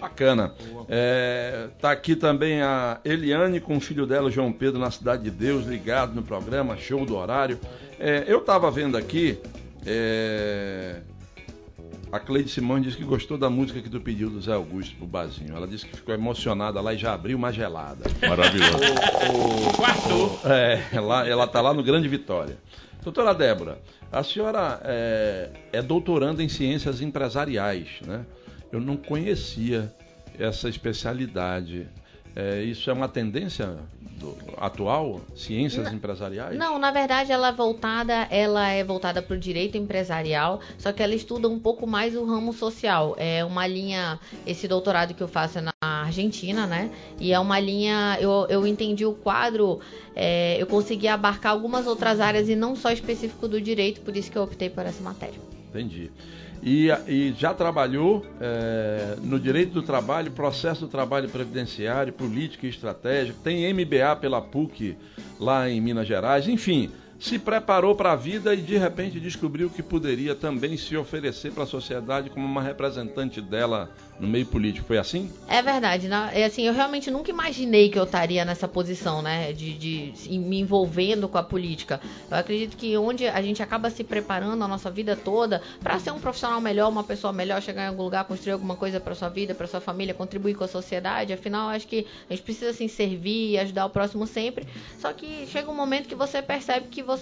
Bacana. É, tá aqui também a Eliane com o filho dela, o João Pedro, na Cidade de Deus, ligado no programa, show do horário. É, eu tava vendo aqui. é, a Cleide Simões disse que gostou da música que tu pediu do Zé Augusto pro Bazinho. Ela disse que ficou emocionada lá e já abriu uma gelada. Maravilhoso. Quartou. É, ela, ela tá lá no Grande Vitória. Doutora Débora, a senhora é, é doutoranda em ciências empresariais, né? Eu não conhecia essa especialidade. É, isso é uma tendência do- atual? Ciências empresariais? Não, na verdade ela é voltada, ela é voltada para o direito empresarial, só que ela estuda um pouco mais o ramo social. É uma linha, esse doutorado que eu faço é na Argentina, né? E é uma linha, eu, eu entendi o quadro, é, eu consegui abarcar algumas outras áreas e não só específico do direito, por isso que eu optei por essa matéria. Entendi. E, e já trabalhou é, no direito do trabalho, processo do trabalho previdenciário, política e estratégia, tem MBA pela PUC lá em Minas Gerais, enfim, se preparou para a vida e de repente descobriu que poderia também se oferecer para a sociedade como uma representante dela no meio político. Foi assim? É verdade, né? É assim, eu realmente nunca imaginei que eu estaria nessa posição, né? De, de me envolvendo com a política. Eu acredito que onde a gente acaba se preparando a nossa vida toda para ser um profissional melhor, uma pessoa melhor, chegar em algum lugar, construir alguma coisa para sua vida, para sua família, contribuir com a sociedade. Afinal, acho que a gente precisa assim servir e ajudar o próximo sempre. Só que chega um momento que você percebe que você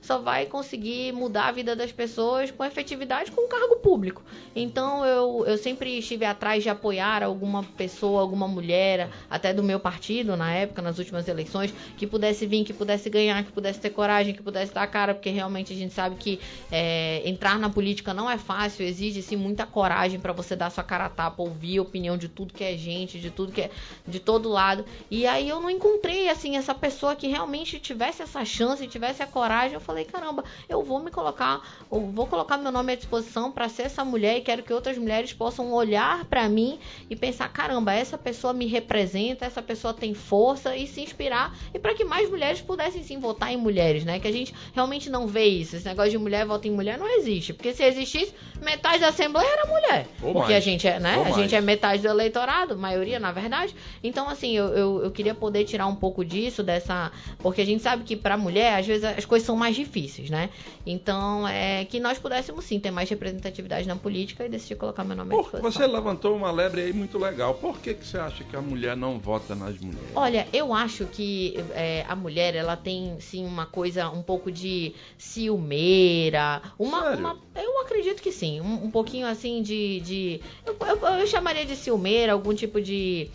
só vai conseguir mudar a vida das pessoas com efetividade com um cargo público. Então eu, eu sempre estive atrás de apoiar alguma pessoa, alguma mulher, até do meu partido na época, nas últimas eleições, que pudesse vir, que pudesse ganhar, que pudesse ter coragem, que pudesse dar a cara, porque realmente a gente sabe que é, entrar na política não é fácil, exige sim muita coragem para você dar sua cara a tapa, ouvir a opinião de tudo que é gente, de tudo que é de todo lado. E aí eu não encontrei assim essa pessoa que realmente tivesse essa chance, tivesse a coragem. Eu falei, caramba, eu vou me colocar, eu vou colocar meu nome à disposição para ser essa mulher e quero que outras mulheres possam olhar para mim e pensar, caramba, essa pessoa me representa, essa pessoa tem força e se inspirar e para que mais mulheres pudessem sim votar em mulheres, né? Que a gente realmente não vê isso. Esse negócio de mulher vota em mulher não existe, porque se existisse, metade da assembleia era mulher. Ou porque mais. a gente é, né? Ou a gente mais. é metade do eleitorado, maioria, na verdade. Então, assim, eu, eu, eu queria poder tirar um pouco disso, dessa. Porque a gente sabe que pra mulher, às vezes, as coisas são mais difíceis, né? Então, é que nós pudéssemos sim ter mais representatividade na política e decidi colocar meu nome à disposição. você levantou uma lebre aí muito legal. Por que, que você acha que a mulher não vota nas mulheres? Olha, eu acho que é, a mulher ela tem sim uma coisa um pouco de ciumeira, uma, uma- eu acredito que sim, um, um pouquinho assim de, de eu, eu- eu chamaria de ciumeira, algum tipo de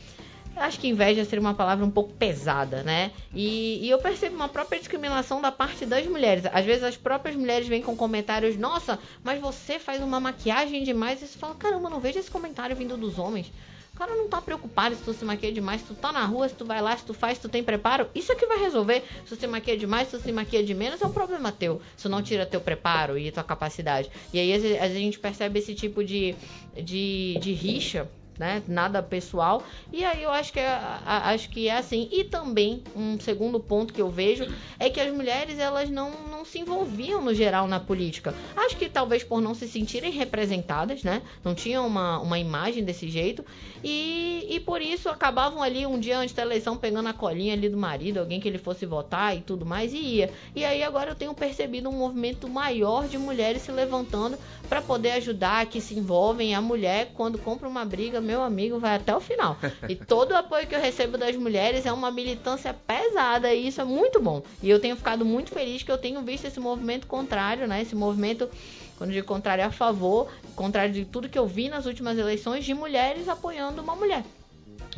Acho que inveja seria uma palavra um pouco pesada, né? E, e eu percebo uma própria discriminação da parte das mulheres. Às vezes as próprias mulheres vêm com comentários, nossa, mas você faz uma maquiagem demais. E você fala, caramba, não vejo esse comentário vindo dos homens. O cara não tá preocupado se tu se maquia demais, se tu tá na rua, se tu vai lá, se tu faz, se tu tem preparo. Isso é que vai resolver. Se tu se maquia demais, se tu se maquia de menos, é um problema teu. Isso não tira teu preparo e tua capacidade. E aí a gente percebe esse tipo de, de, de rixa né? Nada pessoal. E aí eu acho que é, acho que é assim. E também um segundo ponto que eu vejo é que as mulheres elas não, não se envolviam no geral na política. Acho que talvez por não se sentirem representadas, né? Não tinham uma, uma imagem desse jeito e, e por isso acabavam ali um dia antes da eleição pegando a colinha ali do marido, alguém que ele fosse votar e tudo mais e ia. E aí agora eu tenho percebido um movimento maior de mulheres se levantando para poder ajudar, que se envolvem. A mulher, quando compra uma briga, meu amigo, vai até o final. E todo o apoio que eu recebo das mulheres é uma militância pesada e isso é muito bom. E eu tenho ficado muito feliz que eu tenho visto esse movimento contrário, né? Esse movimento, quando eu digo contrário, é a favor, contrário de tudo que eu vi nas últimas eleições, de mulheres apoiando uma mulher.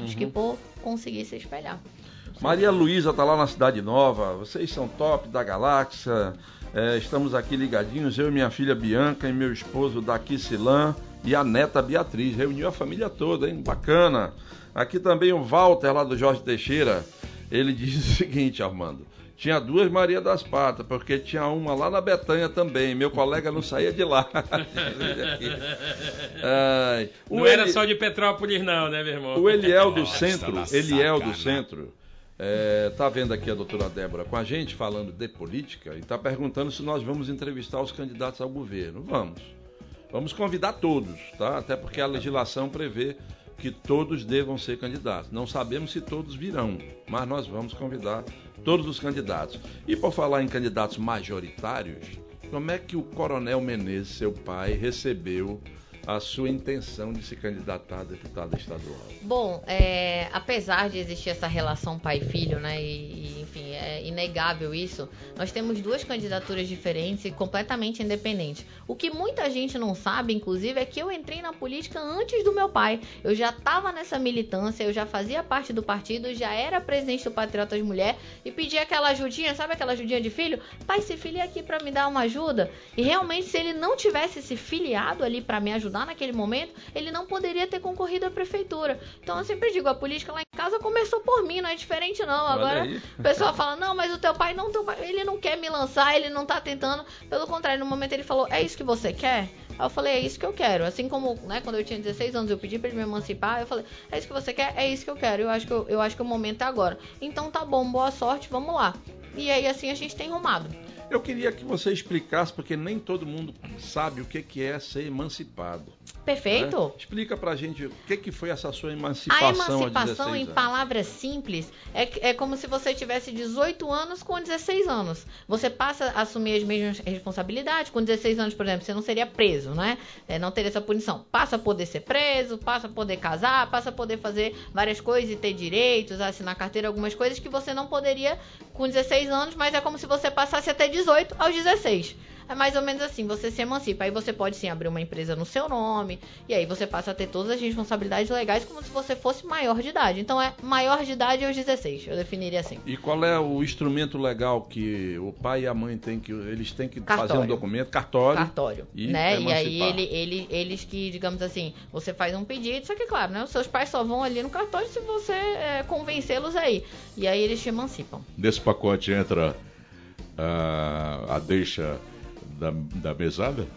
Acho que por conseguir se espelhar. Maria Luísa tá lá na Cidade Nova. Vocês são top da galáxia. É, estamos aqui ligadinhos, eu e minha filha Bianca e meu esposo Daqui Silan e a neta Beatriz. Reuniu a família toda, hein? Bacana. Aqui também o Walter, lá do Jorge Teixeira. Ele diz o seguinte, Armando. Tinha duas Maria das Patas, porque tinha uma lá na Betanha também. Meu colega não saía de lá. Ai, o Não era Eli- só de Petrópolis, não, né, meu irmão? o Eliel do Nossa, Centro, Eliel do. Centro, é, tá vendo aqui a doutora Débora com a gente falando de política e tá perguntando se nós vamos entrevistar os candidatos ao governo. Vamos. Vamos convidar todos, tá? Até porque a legislação prevê que todos devam ser candidatos. Não sabemos se todos virão, mas nós vamos convidar todos os candidatos. E por falar em candidatos majoritários, como é que o Coronel Menezes, seu pai, recebeu a sua intenção de se candidatar a deputado estadual? Bom, é, apesar de existir essa relação pai-filho, né, e, e, enfim, é inegável isso, nós temos duas candidaturas diferentes e completamente independentes. O que muita gente não sabe, inclusive, é que eu entrei na política antes do meu pai. Eu já estava nessa militância, eu já fazia parte do partido, já era presidente do Patriotas Mulher e pedi aquela ajudinha, sabe aquela ajudinha de filho? Pai, se filia aqui para me dar uma ajuda. E realmente, se ele não tivesse se filiado ali para me ajudar naquele momento, ele não poderia ter concorrido à prefeitura. Então eu sempre digo, a política lá em casa começou por mim, não é diferente não. Agora o pessoal fala, não, mas o teu pai não, teu pai, ele não quer me lançar, ele não tá tentando. Pelo contrário, no momento ele falou, é isso que você quer? Aí eu falei, é isso que eu quero. Assim como, né, quando eu tinha 16 anos, eu pedi pra ele me emancipar, eu falei, é isso que você quer? É isso que eu quero. Eu acho que, eu, eu acho que o momento é agora. Então tá bom, boa sorte, vamos lá. E aí assim a gente tem rumado. Eu queria que você explicasse, porque nem todo mundo sabe o que é ser emancipado. Perfeito? né? Explica pra gente o que, que foi essa sua A emancipação, emancipação, aos 16 em palavras simples, é, é como se você tivesse 18 anos com 16 anos. Você passa a assumir as mesmas responsabilidades. Com 16 anos, por exemplo, você não seria preso, né? É, não teria essa punição. Passa a poder ser preso, passa a poder casar, passa a poder fazer várias coisas e ter direitos, assinar carteira, algumas coisas que você não poderia com 16 anos, mas é como se você passasse até 18 aos 16. É mais ou menos assim, você se emancipa. Aí você pode sim abrir uma empresa no seu nome. E aí você passa a ter todas as responsabilidades legais como se você fosse maior de idade. Então é maior de idade aos 16. Eu definiria assim. E qual é o instrumento legal que o pai e a mãe têm que eles têm que fazer um Cartório. documento, cartório, Cartório. e né? E aí ele, ele, eles que, digamos assim, você faz um pedido, só que claro, né? Os seus pais só vão ali no cartório se você é, convencê-los aí. E aí eles te emancipam. Nesse pacote entra a, a deixa da, da mesada?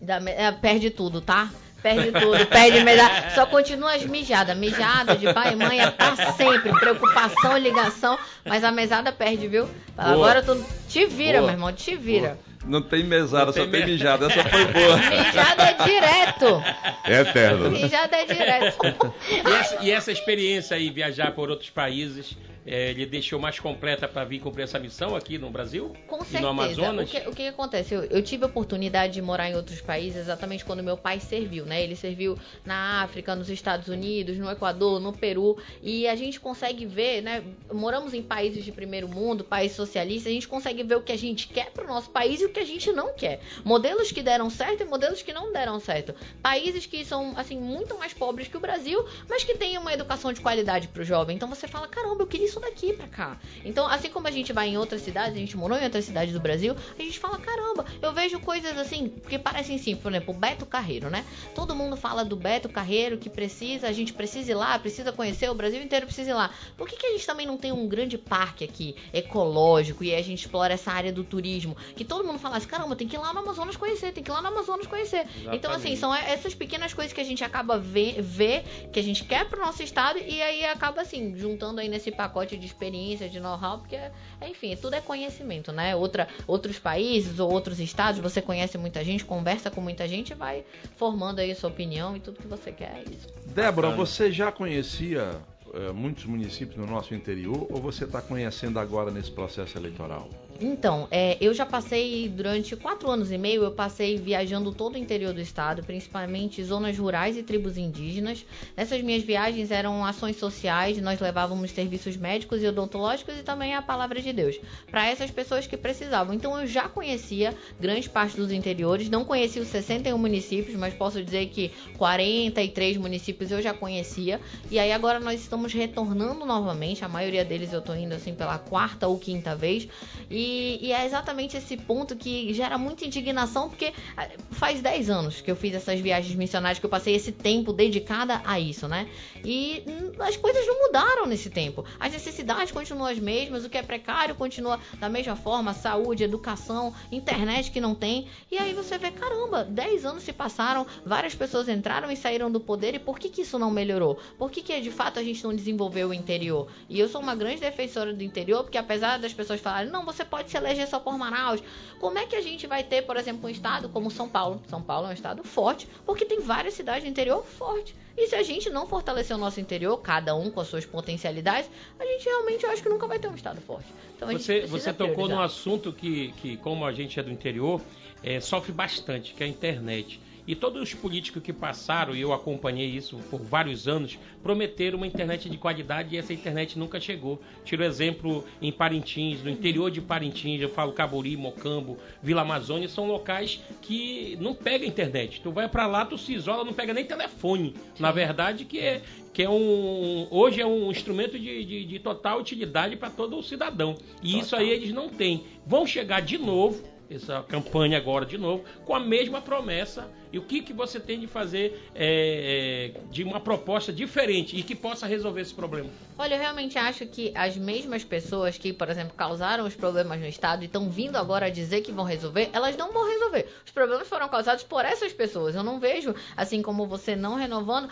Da é, perde tudo, tá? Perde tudo, perde mesada. Só continua as mijadas. Mijada de pai e mãe é pra sempre. Preocupação, ligação. Mas a mesada perde, viu? Agora tu te vira, Boa. meu irmão, te vira. Não tem mesada, Não só tem tem me- mijada. Essa foi boa. Mijada é direto. É eterno. Mijada é direto. E essa, e essa experiência aí, viajar por outros países, é, lhe deixou mais completa para vir cumprir essa missão aqui no Brasil? Com E certeza. no Amazonas? O que, o que acontece? Eu, eu tive a oportunidade de morar em outros países exatamente quando meu pai serviu, né? Ele serviu na África, nos Estados Unidos, no Equador, no Peru. E a gente consegue ver, né? Moramos em países de primeiro mundo, países socialistas, a gente consegue ver o que a gente quer pro nosso país e o que a gente não quer. Modelos que deram certo e modelos que não deram certo. Países que são, assim, muito mais pobres que o Brasil, mas que têm uma educação de qualidade pro jovem. Então você fala, caramba, eu queria isso daqui pra cá. Então, assim como a gente vai em outras cidades, a gente morou em outras cidades do Brasil, a gente fala, caramba, eu vejo coisas assim, que parecem simples, por exemplo, o Beto Carreiro, né? Todo mundo fala do Beto Carreiro, que precisa, a gente precisa ir lá, precisa conhecer, o Brasil inteiro precisa ir lá. Por que, que a gente também não tem um grande parque aqui, ecológico, e a gente explora essa área do turismo? Que todo mundo fala assim, caramba, tem que ir lá no Amazonas conhecer, tem que ir lá no Amazonas conhecer. Então, assim, são essas pequenas coisas que a gente acaba ver, ver que a gente quer pro nosso estado, e aí acaba, assim, juntando aí nesse pacote de experiência, de know-how, porque, enfim, tudo é conhecimento, né? Outra, outros países ou outros estados, você conhece muita gente, conversa com muita gente, e vai formando aí a sua opinião e tudo que você quer é isso. Débora, você já conhecia eh, muitos municípios no nosso interior ou você está conhecendo agora nesse processo eleitoral? Então, é, eu já passei durante quatro anos e meio, eu passei viajando todo o interior do estado, principalmente zonas rurais e tribos indígenas. Nessas minhas viagens eram ações sociais, nós levávamos serviços médicos e odontológicos e também a palavra de Deus para essas pessoas que precisavam. Então eu já conhecia grande parte dos interiores, não conhecia os 61 municípios, mas posso dizer que 43 municípios eu já conhecia. E aí agora nós estamos retornando novamente, a maioria deles eu estou indo assim pela quarta ou quinta vez. E e, é exatamente esse ponto que gera muita indignação, porque ah, faz 10 anos que eu fiz essas viagens missionárias, que eu passei esse tempo dedicada a isso, né? E as coisas não mudaram nesse tempo. As necessidades continuam as mesmas, o que é precário continua da mesma forma, saúde, educação, internet que não tem. E aí você vê, caramba, 10 anos se passaram, várias pessoas entraram e saíram do poder, e por que, que isso não melhorou? Por que, que de fato a gente não desenvolveu o interior? E eu sou uma grande defensora do interior, porque apesar das pessoas falarem, não, você pode pode se eleger só por Manaus. Como é que a gente vai ter, por exemplo, um estado como São Paulo? São Paulo é um estado forte, porque tem várias cidades do interior fortes. E se a gente não fortalecer o nosso interior, cada um com as suas potencialidades, a gente realmente acho que nunca vai ter um estado forte. Então, você você tocou num assunto que, que, como a gente é do interior, é, sofre bastante, que é a internet. E todos os políticos que passaram, e eu acompanhei isso por vários anos, prometeram uma internet de qualidade e essa internet nunca chegou. Tiro exemplo em Parintins, no interior de Parintins, eu falo Caburi, Mocambo, Vila Amazônia, são locais que não pega internet. Tu vai para lá, tu se isola, não pega nem telefone. Na verdade, que é, que é um hoje é um instrumento de, de, de total utilidade para todo o cidadão. E total. isso aí eles não têm. Vão chegar de novo essa campanha agora de novo, com a mesma promessa. E o que, que você tem de fazer é, é, de uma proposta diferente e que possa resolver esse problema? Olha, eu realmente acho que as mesmas pessoas que, por exemplo, causaram os problemas no Estado e estão vindo agora dizer que vão resolver, elas não vão resolver. Os problemas foram causados por essas pessoas. Eu não vejo, assim como você não renovando.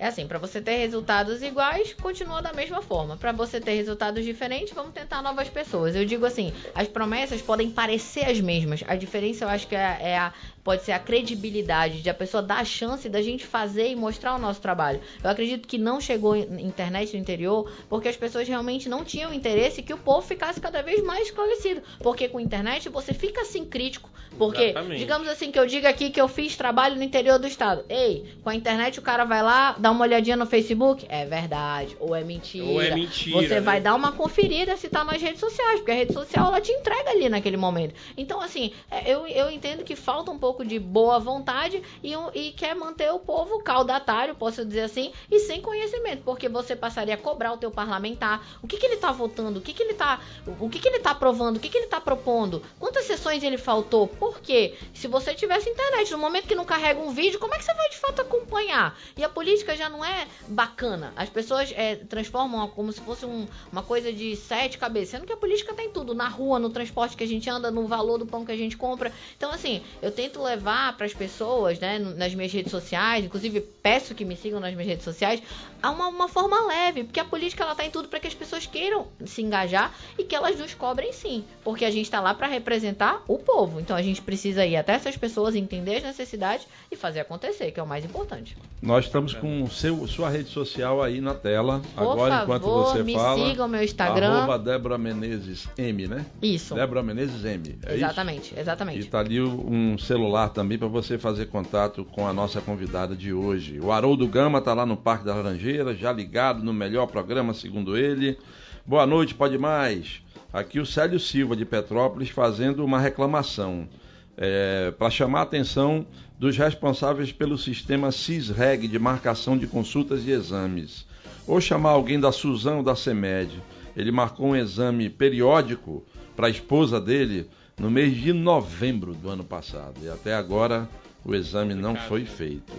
É assim, para você ter resultados iguais, continua da mesma forma. Para você ter resultados diferentes, vamos tentar novas pessoas. Eu digo assim, as promessas podem parecer as mesmas. A diferença eu acho que é, é a pode ser a credibilidade de a pessoa dar a chance da gente fazer e mostrar o nosso trabalho. Eu acredito que não chegou internet no interior porque as pessoas realmente não tinham interesse que o povo ficasse cada vez mais esclarecido. Porque com a internet você fica assim crítico. Porque, Exatamente. digamos assim, que eu diga aqui que eu fiz trabalho no interior do estado. Ei, com a internet o cara vai lá, dá uma olhadinha no Facebook. É verdade. Ou é mentira. Ou é mentira. Você né? vai dar uma conferida se tá nas redes sociais. Porque a rede social ela te entrega ali naquele momento. Então, assim, é, eu, eu entendo que falta um pouco pouco de boa vontade e, e quer manter o povo caudatário, posso dizer assim, e sem conhecimento, porque você passaria a cobrar o teu parlamentar, o que, que ele está votando, o que, que ele está, o que, que ele tá aprovando, o que, que ele está propondo, quantas sessões ele faltou, por quê? Se você tivesse internet, no momento que não carrega um vídeo, como é que você vai de fato acompanhar? E a política já não é bacana. As pessoas é, transformam como se fosse um, uma coisa de sete cabeças, sendo que a política tem tudo, na rua, no transporte que a gente anda, no valor do pão que a gente compra. Então, assim, eu tento levar para as pessoas, né, nas minhas redes sociais, inclusive peço que me sigam nas minhas redes sociais, a uma, uma forma leve, porque a política ela tá em tudo para que as pessoas queiram se engajar e que elas nos cobrem sim, porque a gente está lá para representar o povo. Então a gente precisa ir até essas pessoas entender as necessidades e fazer acontecer, que é o mais importante. Nós estamos com seu, sua rede social aí na tela. Por Agora, favor, enquanto você me fala. sigam meu Instagram. Arroba Débora Menezes M, né? Isso. Débora Menezes M. É exatamente, isso? exatamente. E tá ali um celular também para você fazer contato com a nossa convidada de hoje. O Haroldo Gama tá lá no Parque da Laranjeira, já ligado no melhor programa, segundo ele. Boa noite, pode mais. Aqui o Célio Silva de Petrópolis fazendo uma reclamação é, para chamar a atenção dos responsáveis pelo sistema CISREG de marcação de consultas e exames. Ou chamar alguém da Suzão ou da CEMED. Ele marcou um exame periódico para a esposa dele no mês de novembro do ano passado. E até agora o exame não foi feito.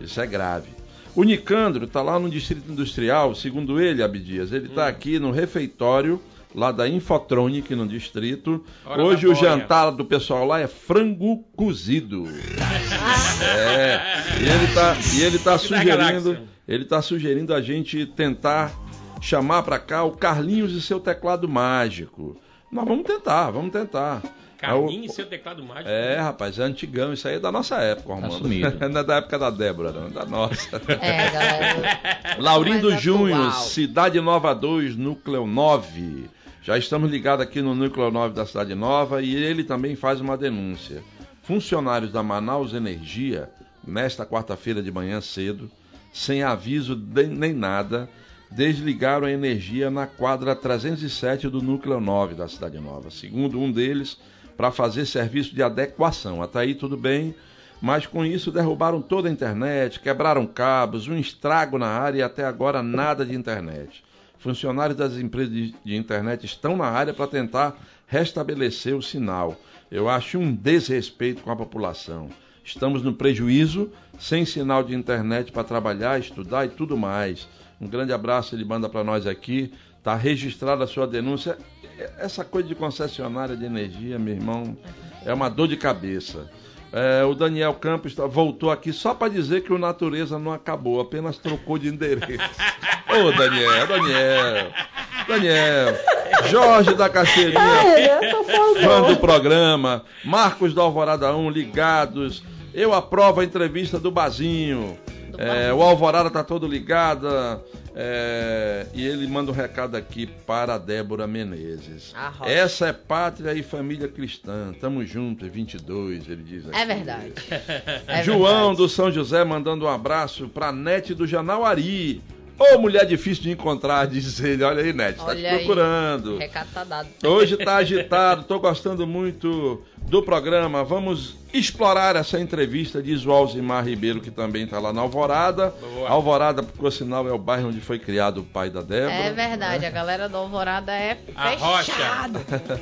Isso é grave. O Nicandro está lá no Distrito Industrial, segundo ele, Abdias. Ele está aqui no refeitório lá da Infotronic no distrito. Hora Hoje o jantar do pessoal lá é frango cozido. É. E ele tá, e ele tá sugerindo, ele tá sugerindo a gente tentar chamar para cá o Carlinhos e seu teclado mágico. Nós vamos tentar, vamos tentar. Carlinhos e seu teclado mágico. É, rapaz, é antigão, isso aí é da nossa época, Armando. sumido. Não é da época da Débora, não, é da nossa. É, galera. Laurindo atual. Cidade Nova 2, Núcleo 9. Já estamos ligados aqui no Núcleo 9 da Cidade Nova e ele também faz uma denúncia. Funcionários da Manaus Energia, nesta quarta-feira de manhã cedo, sem aviso de- nem nada, desligaram a energia na quadra 307 do Núcleo 9 da Cidade Nova. Segundo um deles, para fazer serviço de adequação. Até aí tudo bem, mas com isso derrubaram toda a internet, quebraram cabos, um estrago na área e até agora nada de internet. Funcionários das empresas de, internet estão na área para tentar restabelecer o sinal. Eu acho um desrespeito com a população. Estamos no prejuízo, sem sinal de internet para trabalhar, estudar e tudo mais. Um grande abraço ele manda para nós aqui. Está registrada a sua denúncia. Essa coisa de concessionária de energia, meu irmão, é uma dor de cabeça. É, o Daniel Campos tá- voltou aqui só para dizer que o Natureza não acabou, apenas trocou de endereço. Ô, Daniel, Daniel, Daniel, Jorge da Caixeirinha, fã do programa, Marcos da Alvorada 1, ligados. Eu aprovo a entrevista do Bazinho. É, o Alvorada tá todo ligada. é, e ele manda um recado aqui para a Débora Menezes. Essa é pátria e família cristã. Tamo juntos, 22, ele diz aqui. É verdade. É João verdade. do São José mandando um abraço pra Nete do Janauari. Ô, mulher difícil de encontrar, diz ele. Olha aí, Nete, tá te Olha aí. procurando. Recado tá dado. Hoje tá agitado, tô gostando muito do programa. Vamos explorar essa entrevista, diz o Alzimar Ribeiro, que também tá lá na Alvorada. Boa. Alvorada, por sinal, é o bairro onde foi criado o pai da Débora. É verdade, a galera do Alvorada é A Rocha.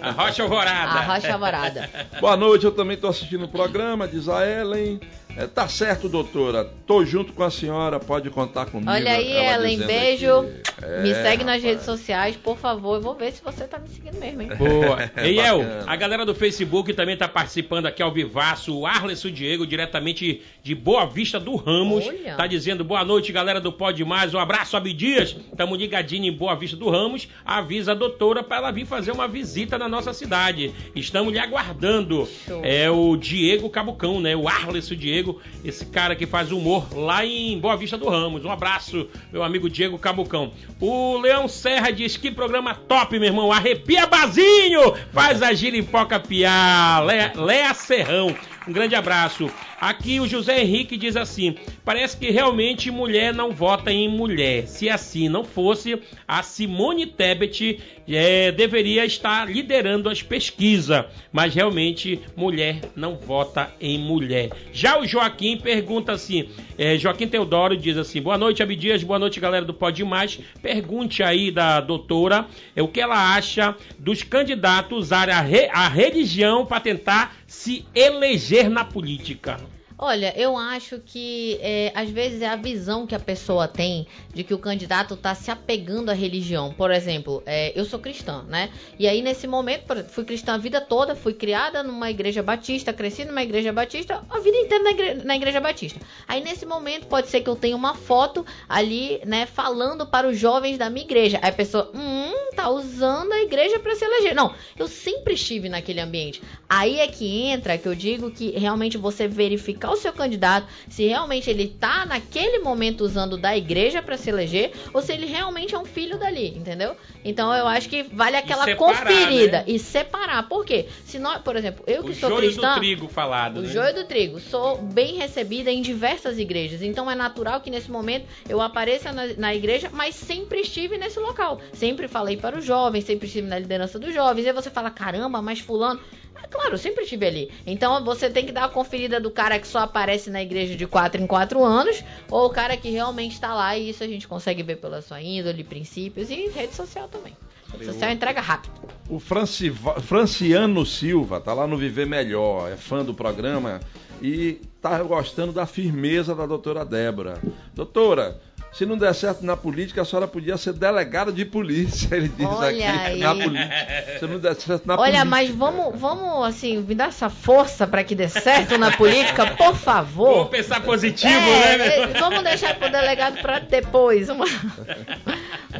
A Rocha Alvorada. A Rocha Alvorada. Boa noite, eu também tô assistindo o programa, diz a Ellen. É, tá certo, doutora. Tô junto com a senhora, pode contar comigo. Olha aí, ela Ellen, beijo. aqui. É, me segue nas rapaz. redes sociais, por favor. Eu vou ver se você tá me seguindo mesmo, hein? Boa. Ei, El, Bacana. a galera do Facebook também tá participando aqui ao vivaço. O Arleson Diego, diretamente de Boa Vista do Ramos, Olha. tá dizendo boa noite, galera do Pode Mais. Um abraço, Abdias. Tamo ligadinho em Boa Vista do Ramos. Avisa a doutora para ela vir fazer uma visita na nossa cidade. Estamos lhe aguardando. Show. É o Diego Cabucão, né? O Arleson Diego, esse cara que faz humor lá em Boa Vista do Ramos. Um abraço, meu amigo Diego Cabucão. O Leão Serra diz que programa top, meu irmão. Arrepia Bazinho! Faz a giripoca piar. Lea, Lea Serrão. Um grande abraço. Aqui o José Henrique diz assim: parece que realmente mulher não vota em mulher. Se assim não fosse, a Simone Tebet eh, deveria estar liderando as pesquisas. Mas realmente mulher não vota em mulher. Já o Joaquim pergunta assim: eh, Joaquim Teodoro diz assim: boa noite, Abdias, boa noite, galera do Pode Mais. Pergunte aí da doutora eh, o que ela acha dos candidatos usarem a, re- a religião para tentar se eleger na política. Olha, eu acho que é, às vezes é a visão que a pessoa tem de que o candidato está se apegando à religião. Por exemplo, é, eu sou cristã, né? E aí nesse momento, fui cristã a vida toda, fui criada numa igreja batista, cresci numa igreja batista, a vida inteira na, igre- na igreja batista. Aí nesse momento pode ser que eu tenha uma foto ali, né, falando para os jovens da minha igreja. Aí a pessoa, hum, tá usando a igreja para se eleger. Não, eu sempre estive naquele ambiente. Aí é que entra que eu digo que realmente você verificar o seu candidato, se realmente ele tá naquele momento usando da igreja para se eleger, ou se ele realmente é um filho dali, entendeu? Então eu acho que vale aquela separar, conferida né? e separar. Por quê? Se nós, por exemplo, eu que O sou joio cristã, do trigo falado, o né? joio do trigo. Sou bem recebida em diversas igrejas. Então é natural que nesse momento eu apareça na, na igreja, mas sempre estive nesse local. Sempre falei para os jovens, sempre estive na liderança dos jovens. E aí você fala, caramba, mas fulano. É claro, eu sempre estive ali. Então você tem que dar uma conferida do cara que só aparece na igreja de 4 em 4 anos, ou o cara que realmente está lá, e isso a gente consegue ver pela sua índole, princípios e rede social também. Rede social entrega rápido. O Franciva- Franciano Silva tá lá no Viver Melhor, é fã do programa e tá gostando da firmeza da doutora Débora. Doutora, se não der certo na política, a senhora podia ser delegada de polícia, ele diz Olha aqui. aí. Na política. Se não der certo na Olha, política. mas vamos, vamos assim, me dar essa força para que dê certo na política, por favor. Vamos pensar positivo, É, né? é, vamos deixar pro delegado para depois, uma,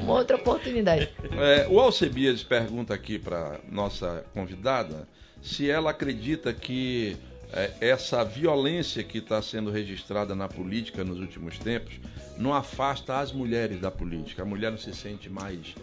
uma outra oportunidade. É, o Alcebiades pergunta aqui para nossa convidada se ela acredita que essa violência que está sendo registrada na política nos últimos tempos não afasta as mulheres da política. A mulher não se sente mais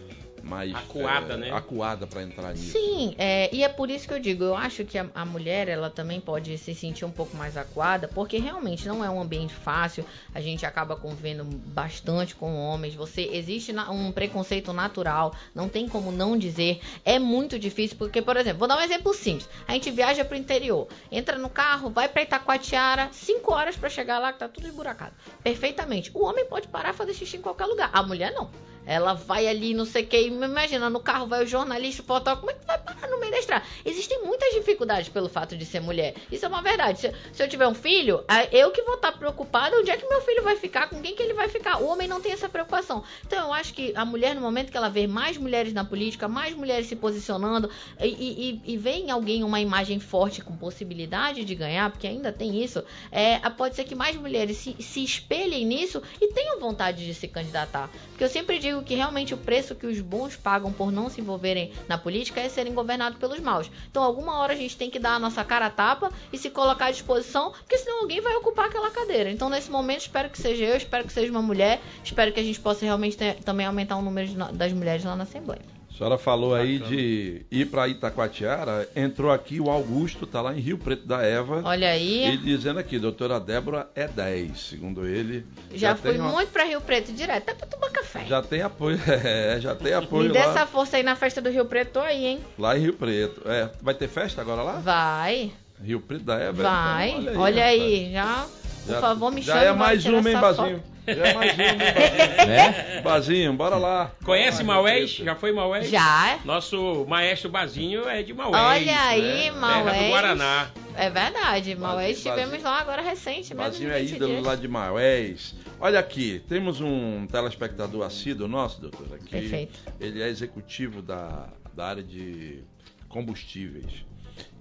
mais Acuada, é, né? acuada para entrar nisso. Sim, é, e é por isso que eu digo, eu acho que a, a mulher ela também pode se sentir um pouco mais acuada, porque realmente não é um ambiente fácil, a gente acaba convivendo bastante com homens, você existe na- um preconceito natural, não tem como não dizer, é muito difícil, porque, por exemplo, vou dar um exemplo simples, a gente viaja pro interior, entra no carro, vai pra Itacoatiara, 5 horas pra chegar lá que tá tudo esburacado, perfeitamente, o homem pode parar e fazer xixi em qualquer lugar, a mulher não. Ela vai ali, não sei o que, imagina, no carro vai o jornalista, o fotógrafo, como é que vai parar no meio da estrada? Existem muitas dificuldades pelo fato de ser mulher. Isso é uma verdade. Se, se eu tiver um filho, eu que vou estar preocupada onde é que meu filho vai ficar, com quem que ele vai ficar. O homem não tem essa preocupação. Então eu acho que a mulher, no momento que ela vê mais mulheres na política, mais mulheres se posicionando, e, e, e- e vê em alguém uma imagem forte com possibilidade de ganhar, porque ainda tem isso, é, pode ser que mais mulheres se, se espelhem nisso e tenham vontade de se candidatar. Porque eu sempre digo que realmente o preço que os bons pagam por não se envolverem na política é serem governados pelos maus. Então, alguma hora a gente tem que dar a nossa cara a tapa e se colocar à disposição, porque senão alguém vai ocupar aquela cadeira. Então, nesse momento, espero que seja eu, espero que seja uma mulher, espero que a gente possa realmente ter- também aumentar o número de das mulheres lá na Assembleia. A senhora falou aí de ir para Itacoatiara, entrou aqui o Augusto, tá lá em Rio Preto da Eva. Olha E aí, dizendo aqui, doutora Débora é 10, segundo ele. já, fui tem uma- muito pra Rio Preto direto, até pra tomar café. Já tem apoio, é, já tem Me apoio dê lá, essa força aí na festa do Rio Preto, tô aí, hein? lá em Rio Preto. É, vai ter festa agora lá? Vai, Rio Preto da Eva? vai. Então, olha rapaz. aí, já. Por Já- favor, me já chame. é vamos mais tirar uma, hein, Bazinho? foto. Já é mais uma, hein, Bazinho? Né? Bazinho, bora lá. Conhece Maués? Já foi Maués? Já. Nosso maestro Bazinho é de Maués. Olha aí, né? Terra Maués. do Guaraná. É verdade, Maués estivemos lá agora recente, mesmo Bazinho é 20 ídolo dias. lá de Maués. Olha aqui, temos um telespectador assíduo nosso, doutora, que Perfeito. ele é executivo da, da área de combustíveis.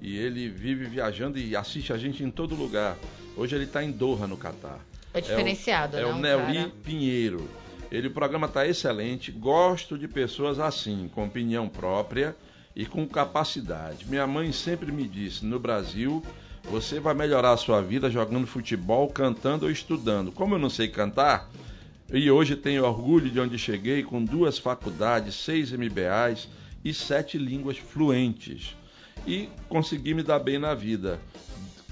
E ele vive viajando e assiste a gente em todo lugar. Hoje ele está em Doha, no Catar. É diferenciado, é né? o, é o um Neuri Pinheiro. Ele, o programa está excelente. Gosto de pessoas assim, com opinião própria e com capacidade. Minha mãe sempre me disse: no Brasil, você vai melhorar a sua vida jogando futebol, cantando ou estudando. Como eu não sei cantar, e hoje tenho orgulho de onde cheguei com duas faculdades, seis MBAs e sete línguas fluentes. E consegui me dar bem na vida.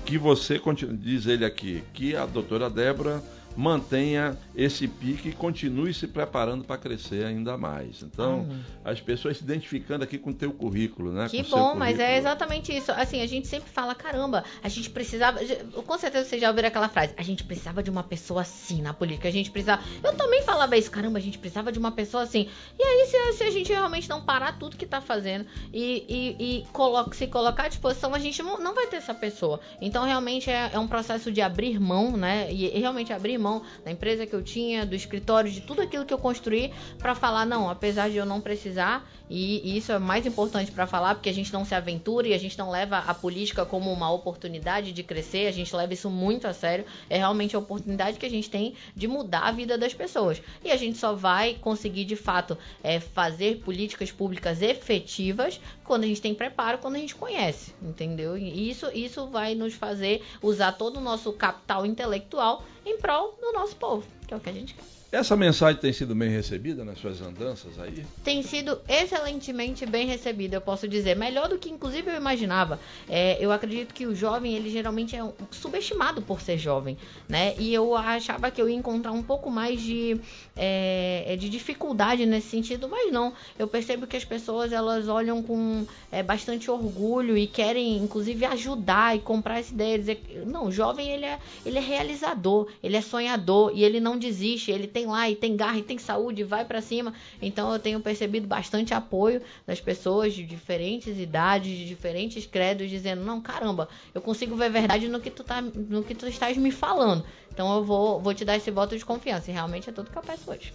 Que você, diz ele aqui, que a doutora Débora mantenha esse pique e continue se preparando para crescer ainda mais. Então, as pessoas se identificando aqui com o teu currículo, né? Que com bom, mas é exatamente isso. Assim, a gente sempre fala, caramba, a gente precisava. Com certeza vocês já ouviram aquela frase, a gente precisava de uma pessoa assim na política. A gente precisava. Eu também falava isso, caramba, a gente precisava de uma pessoa assim. E aí, se, se a gente realmente não parar tudo que tá fazendo e, e, e colo- se colocar à disposição, a gente não, não vai ter essa pessoa. Então, realmente é, é um processo de abrir mão, né? E, e realmente abrir mão mão, da empresa que eu tinha, do escritório, de tudo aquilo que eu construí para falar, não, apesar de eu não precisar, e, isso é mais importante para falar, porque a gente não se aventura e a gente não leva a política como uma oportunidade de crescer, a gente leva isso muito a sério. É realmente a oportunidade que a gente tem de mudar a vida das pessoas. E a gente só vai conseguir, de fato, é, fazer políticas públicas efetivas quando a gente tem preparo, quando a gente conhece, entendeu? E isso, isso vai nos fazer usar todo o nosso capital intelectual em prol do nosso povo, que é o que a gente quer. Essa mensagem tem sido bem recebida nas suas andanças aí? Tem sido excelentemente bem recebida, eu posso dizer. Melhor do que inclusive eu imaginava. É, eu acredito que o jovem, ele geralmente é subestimado por ser jovem, né? E eu achava que eu ia encontrar um pouco mais de, é, de dificuldade nesse sentido, mas não. Eu percebo que as pessoas, elas olham com é, bastante orgulho e querem, inclusive, ajudar e comprar essa ideia. Dizer, não, o jovem, ele é, ele é realizador, ele é sonhador e ele não desiste, ele tem lá e tem garra e tem saúde, vai para cima. Então eu tenho percebido bastante apoio das pessoas de diferentes idades, de diferentes credos, dizendo: "Não, caramba, eu consigo ver verdade no que tu tá, no que tu estás me falando". Então eu vou, vou te dar esse voto de confiança. E realmente é tudo que eu peço hoje.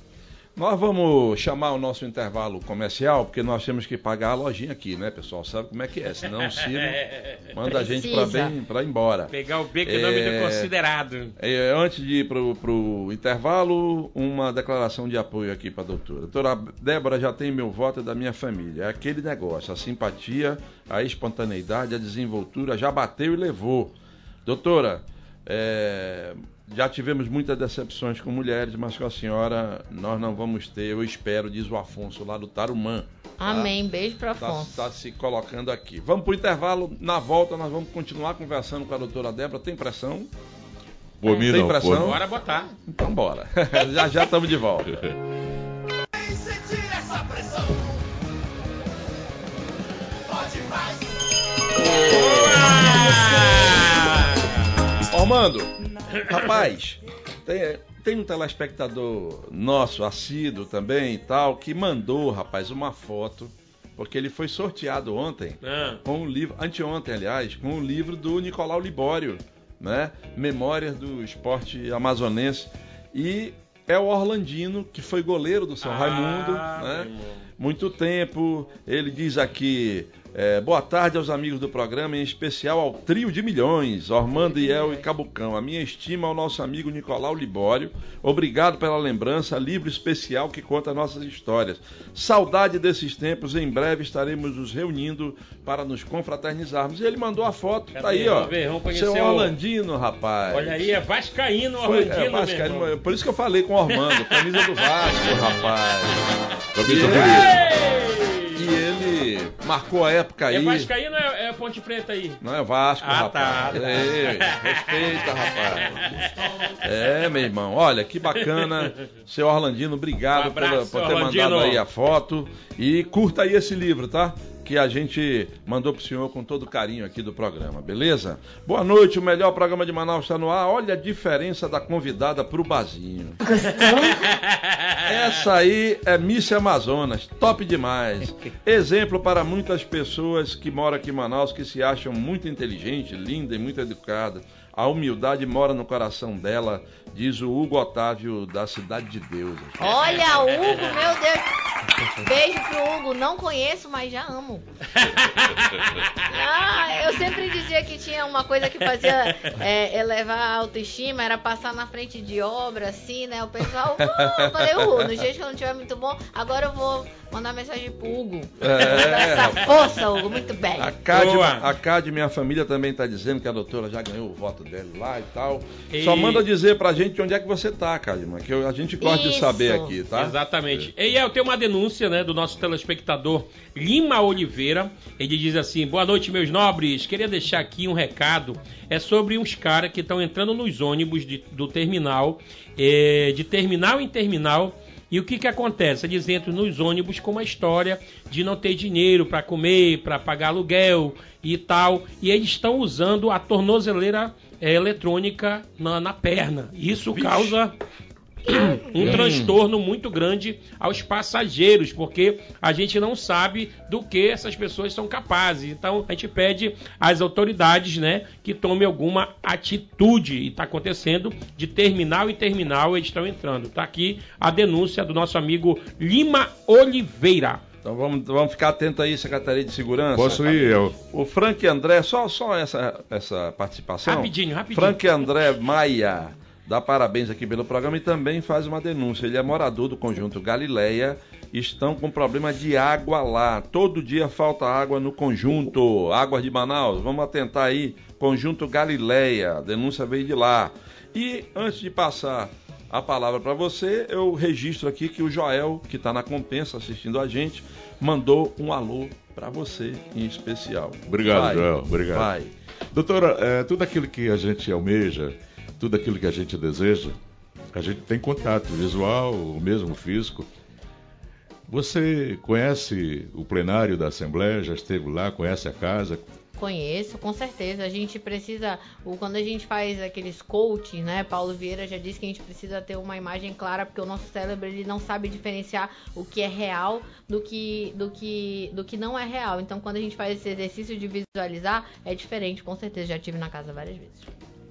Nós vamos chamar o nosso intervalo comercial, porque nós temos que pagar a lojinha aqui, né, pessoal? Sabe como é que é? Senão o Ciro manda a gente para embora. Pegar o beco é, nome do considerado. É, antes de ir para o intervalo, uma declaração de apoio aqui para a doutora. Doutora Débora já tem meu voto e da minha família. É aquele negócio, a simpatia, a espontaneidade, a desenvoltura já bateu e levou. Doutora, é, já tivemos muitas decepções com mulheres, mas com a senhora nós não vamos ter, eu espero, diz o Afonso lá do Tarumã. Tá? Amém. Beijo para tá, Afonso. Está tá se colocando aqui. Vamos para o intervalo. Na volta nós vamos continuar conversando com a doutora Débora. Tem pressão? Por mim Tem não. pressão? Por... Bora botar. Então bora. já já estamos de volta. Armando, rapaz, tem, tem um telespectador nosso, assíduo também e tal, que mandou, rapaz, uma foto, porque ele foi sorteado ontem Ah. com o livro, anteontem, aliás, com o livro do Nicolau Libório, né? Memórias do Esporte Amazonense. E é o Orlandino, que foi goleiro do São Ah, Raimundo, né? Muito tempo. Ele diz aqui. É, boa tarde aos amigos do programa, em especial ao trio de milhões, Ormando, Iel e Cabucão. A minha estima ao nosso amigo Nicolau Libório. Obrigado pela lembrança, livro especial que conta nossas histórias. Saudade desses tempos, em breve estaremos nos reunindo para nos confraternizarmos. E ele mandou a foto, tá aí, ó. Ver, Seu o- Orlandino, rapaz. Olha aí, é Vascaíno Foi, Orlandino, é, Vascaíno, meu irmão. por isso que eu falei com o Ormando, camisa do Vasco, rapaz. Camisa bonita. E ele marcou a época aí. É Vascaíno ou é, é Ponte Preta aí? Não é Vasco, Ah, rapaz. tá, tá. Ei, respeita, rapaz. É, meu irmão. Olha, que bacana. Seu Orlandino, obrigado Um abraço, pela- por ter Orlandino. mandado aí a foto. E curta aí esse livro, tá? Que a gente mandou pro senhor com todo carinho aqui do programa, beleza? Boa noite, o melhor programa de Manaus está no ar. Olha a diferença da convidada pro Bazinho. Essa aí é Miss Amazonas, top demais. Exemplo para muitas pessoas que moram aqui em Manaus, que se acham muito inteligente, linda e muito educada. A humildade mora no coração dela, diz o Hugo Otávio da Cidade de Deus. Olha, Hugo, meu Deus. Beijo pro Hugo. Não conheço, mas já amo. Ah, eu sempre dizia que tinha uma coisa que fazia é, elevar a autoestima, era passar na frente de obra, assim, né? O pessoal, eu falei, Hugo, no dia que eu não tiver muito bom, agora eu vou mandar mensagem pro Hugo. É. Essa força, Hugo, muito bem. A Cade, a Cade, minha família, também está dizendo que a doutora já ganhou o voto dela lá e tal. E- Só manda dizer pra gente onde é que você tá, Cadma, que a gente gosta de Isso. saber aqui, tá? Exatamente. E eu tenho uma denúncia, né, do nosso telespectador Lima Oliveira. Ele diz assim: Boa noite, meus nobres. Queria deixar aqui um recado. É sobre uns caras que estão entrando nos ônibus de- do terminal, eh, de terminal em terminal. E o que que acontece? Eles entram nos ônibus com uma história de não ter dinheiro para comer, para pagar aluguel e tal. E eles estão usando a tornozeleira eh, eletrônica na, na perna. Isso Vixe. causa um transtorno muito grande aos passageiros, porque a gente não sabe do que essas pessoas são capazes. Então a gente pede às autoridades, né, que tomem alguma atitude. E está acontecendo de terminal em terminal eles estão entrando. Está aqui a denúncia do nosso amigo Lima Oliveira. Então vamos, vamos ficar atento aí, Secretaria de Segurança. Posso ir? Eu... O Frank André, só, só essa, essa participação. Rapidinho, rapidinho. Frank André Maia dá parabéns aqui pelo programa e também faz uma denúncia. Ele é morador do conjunto Galileia. Estão com problema de água lá. Todo dia falta água no conjunto. Águas de Manaus. Vamos atentar aí. Conjunto Galileia. A denúncia veio de lá. E antes de passar a palavra para você, eu registro aqui que o Joel, que está na compensa assistindo a gente, mandou um alô para você em especial. Obrigado, Vai, Joel. Obrigado. Vai. Doutora, é, tudo aquilo que a gente almeja, tudo aquilo que a gente deseja, a gente tem contato visual, o mesmo físico. Você conhece o plenário da Assembleia? Já esteve lá? Conhece a casa? Conheço, com certeza. A gente precisa, quando a gente faz aqueles coaching, né? Paulo Vieira já disse que a gente precisa ter uma imagem clara, porque o nosso cérebro ele não sabe diferenciar o que é real do que, do que, do que não é real. Então, quando a gente faz esse exercício de visualizar, é diferente, com certeza. Já tive na casa várias vezes.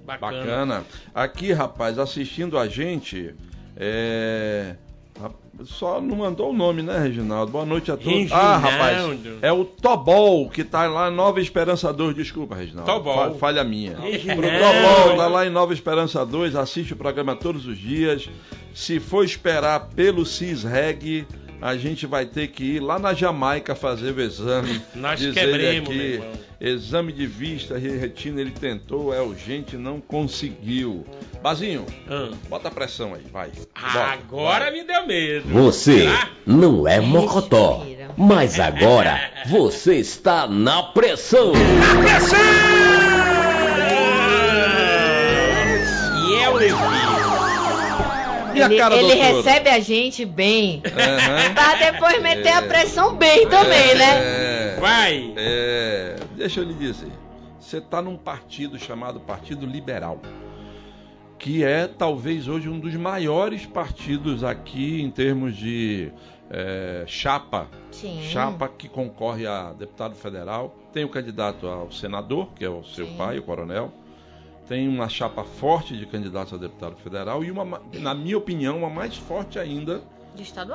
Bacana. Bacana. Aqui, rapaz, assistindo a gente, é. Só não mandou o nome, né, Reginaldo? Boa noite a todos. Reginaldo. Ah, rapaz, é o Tobol, que tá lá em Nova Esperança 2. Desculpa, Reginaldo. Tobol. Fa- Falha minha. Reginaldo. Pro Tobol, tá lá em Nova Esperança 2, assiste o programa todos os dias. Se for esperar pelo CISREG, a gente vai ter que ir lá na Jamaica fazer o exame. Nós quebremos, aqui. Exame de vista retina ele tentou, é urgente, não conseguiu. Bazinho, Ah. bota a pressão aí, vai. Bota, Agora vai. me deu medo. Você Será? não é mocotó, mas agora você está na pressão. E é o E a ele cara, ele recebe a gente bem, Aham. pra depois meter É. a pressão bem também, né? É, Vai. é, deixa eu lhe dizer, você está num partido chamado Partido Liberal, que é talvez hoje um dos maiores partidos aqui em termos de é, chapa Sim. chapa que concorre a deputado federal, tem o candidato ao senador, que é o seu Sim. pai, o coronel, tem uma chapa forte de candidatos a deputado federal e uma, ma- na minha opinião, uma mais forte ainda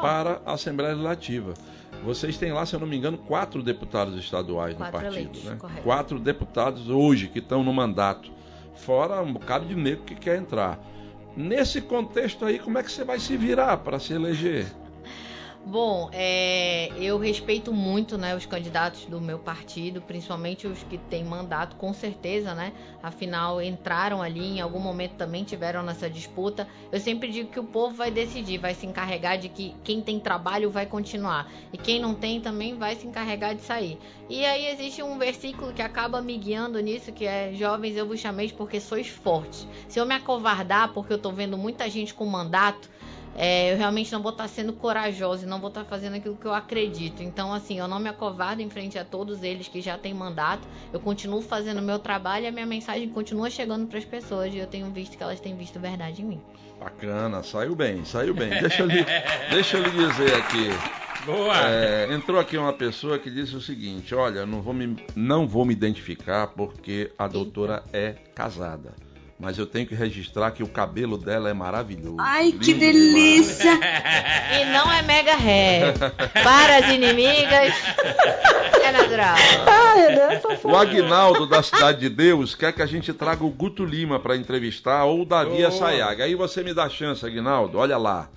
para a Assembleia Legislativa. Vocês têm lá, se eu não me engano, quatro deputados estaduais Quatro no partido, eleitos, né? correto. Quatro deputados hoje que estão no mandato, fora um bocado de negro que quer entrar. Nesse contexto aí, como é que você vai se virar para se eleger? Bom, é, eu respeito muito né, os candidatos do meu partido, principalmente os que têm mandato, com certeza, né? Afinal, entraram ali, em algum momento também tiveram nessa disputa. Eu sempre digo que o povo vai decidir, vai se encarregar de que quem tem trabalho vai continuar. E quem não tem também vai se encarregar de sair. E aí existe um versículo que acaba me guiando nisso, que é Jovens, eu vos chamei porque sois fortes. Se eu me acovardar porque eu tô vendo muita gente com mandato, é, eu realmente não vou estar sendo corajosa e não vou estar fazendo aquilo que eu acredito. Então, assim, eu não me acovardo em frente a todos eles que já têm mandato. Eu continuo fazendo o meu trabalho e a minha mensagem continua chegando para as pessoas. E eu tenho visto que elas têm visto verdade em mim. Bacana, saiu bem, saiu bem. Deixa eu lhe, deixa eu lhe dizer aqui. Boa. É, entrou aqui uma pessoa que disse o seguinte: olha, não vou me, não vou me identificar porque a doutora é casada. Mas eu tenho que registrar que o cabelo dela é maravilhoso. Ai, que delícia! E não é mega ré. Para as inimigas. É natural. demais. O Agnaldo da Cidade de Deus quer que a gente traga o Guto Lima para entrevistar ou o Davi Oh. Assayag. Aí você me dá chance, Agnaldo. Olha lá.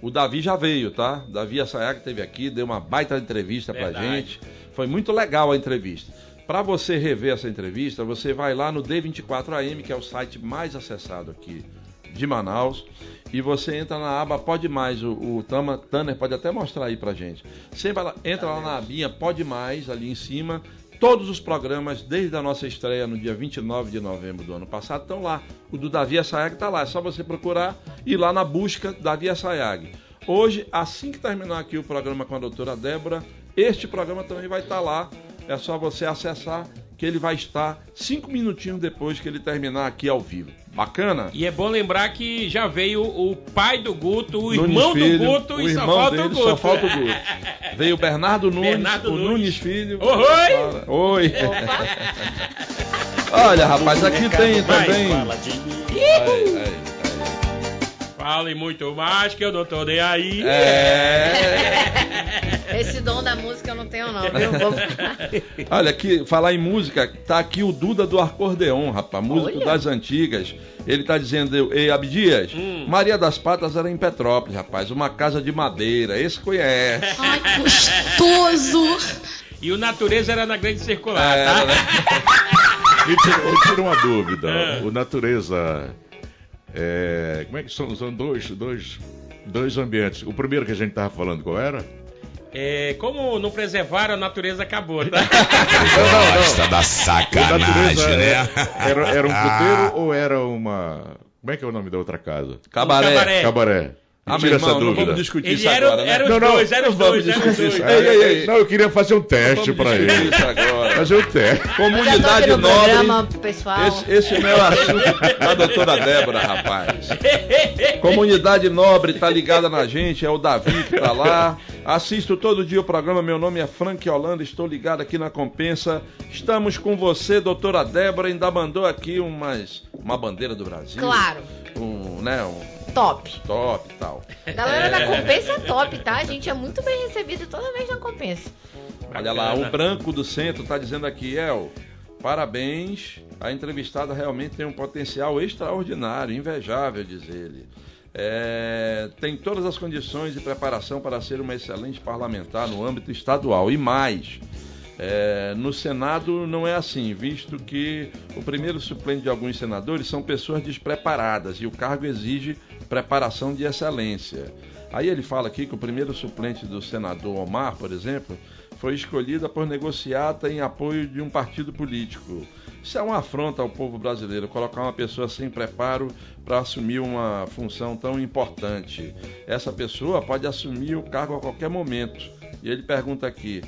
O Davi já veio, tá? Davi Assayag esteve aqui, deu uma baita entrevista pra Verdade. gente. Foi muito legal a entrevista. Para você rever essa entrevista, você vai lá no D24AM, que é o site mais acessado aqui de Manaus, e você entra na aba Pode Mais. O, o Tama, Tanner pode até mostrar aí pra gente. Lá- entra lá na abinha Pode Mais, ali em cima. Todos os programas, desde a nossa estreia no dia 29 de novembro do ano passado, estão lá. O do Davi Assayag está lá. É só você procurar e ir lá na busca Davi Assayag. Hoje, assim que terminar aqui o programa com a doutora Débora, este programa também vai estar lá. É só você acessar que ele vai estar cinco minutinhos depois que ele terminar aqui ao vivo. Bacana? E é bom lembrar que já veio o pai do Guto, o Nunes irmão Filho, do Guto o e só irmão falta dele, o Guto. Só falta o Guto. Veio o Bernardo Nunes, Bernardo o Nunes. Nunes Filho. Oi! Oi! Olha, rapaz, aqui tem Vai, também. fala Aí, aí, Fale muito mais que eu não tô nem aí. É. Esse dom da música eu não tenho, não, viu? Vou. Olha, aqui, falar em música, tá aqui o Duda do Acordeon, rapaz, músico Olha. das antigas. Ele tá dizendo, ei, Abdias, Hum. Maria das Patas era em Petrópolis, rapaz, uma casa de madeira, esse conhece. Ai, gostoso! E o Natureza era na Grande Circular, É, tá? né? Me me tira uma dúvida. É. O natureza. É, como é que são? São dois, dois, dois ambientes. O primeiro que a gente estava falando, qual era? É, como não preservaram, a natureza acabou, tá? Gosta da O sacanagem, né? é- Era, era um puteiro ou era uma. Como é que é o nome da outra casa? Cabaré. Um cabaré. Cabaré. Ah, meu tira essa irmão, não dúvida. vamos discutir Ele isso era, agora, né? era os Não, não, dois, era os não vamos dois, era os discutir dois. isso. Ei, ei, ei, ei. Não, eu queria fazer um teste para ele. isso agora. Fazer um teste. Comunidade aqui no programa, nobre. pessoal. Esse, esse não é o assunto da doutora Débora, rapaz. Comunidade nobre tá ligada na gente, é o Davi que tá lá. Assisto todo dia o programa, meu nome é Frank Holanda, estou ligado aqui na Compensa. Estamos com você, doutora Débora, ainda mandou aqui umas, uma bandeira do Brasil. Claro, Um, né, um top. top e tal. Galera da Compensa é top, tá? A gente é muito bem recebido toda vez na Compensa. Olha lá, o branco do centro tá dizendo aqui, El, parabéns, a entrevistada realmente tem um potencial extraordinário, invejável, diz ele. É, tem todas as condições de preparação para ser uma excelente parlamentar no âmbito estadual. E mais, é, no Senado não é assim, visto que o primeiro suplente de alguns senadores são pessoas despreparadas e o cargo exige preparação de excelência. Aí ele fala aqui que o primeiro suplente do senador Omar, por exemplo, foi escolhida por negociata em apoio de um partido político. Isso é uma afronta ao povo brasileiro, colocar uma pessoa sem preparo para assumir uma função tão importante. Essa pessoa pode assumir o cargo a qualquer momento. E ele pergunta aqui,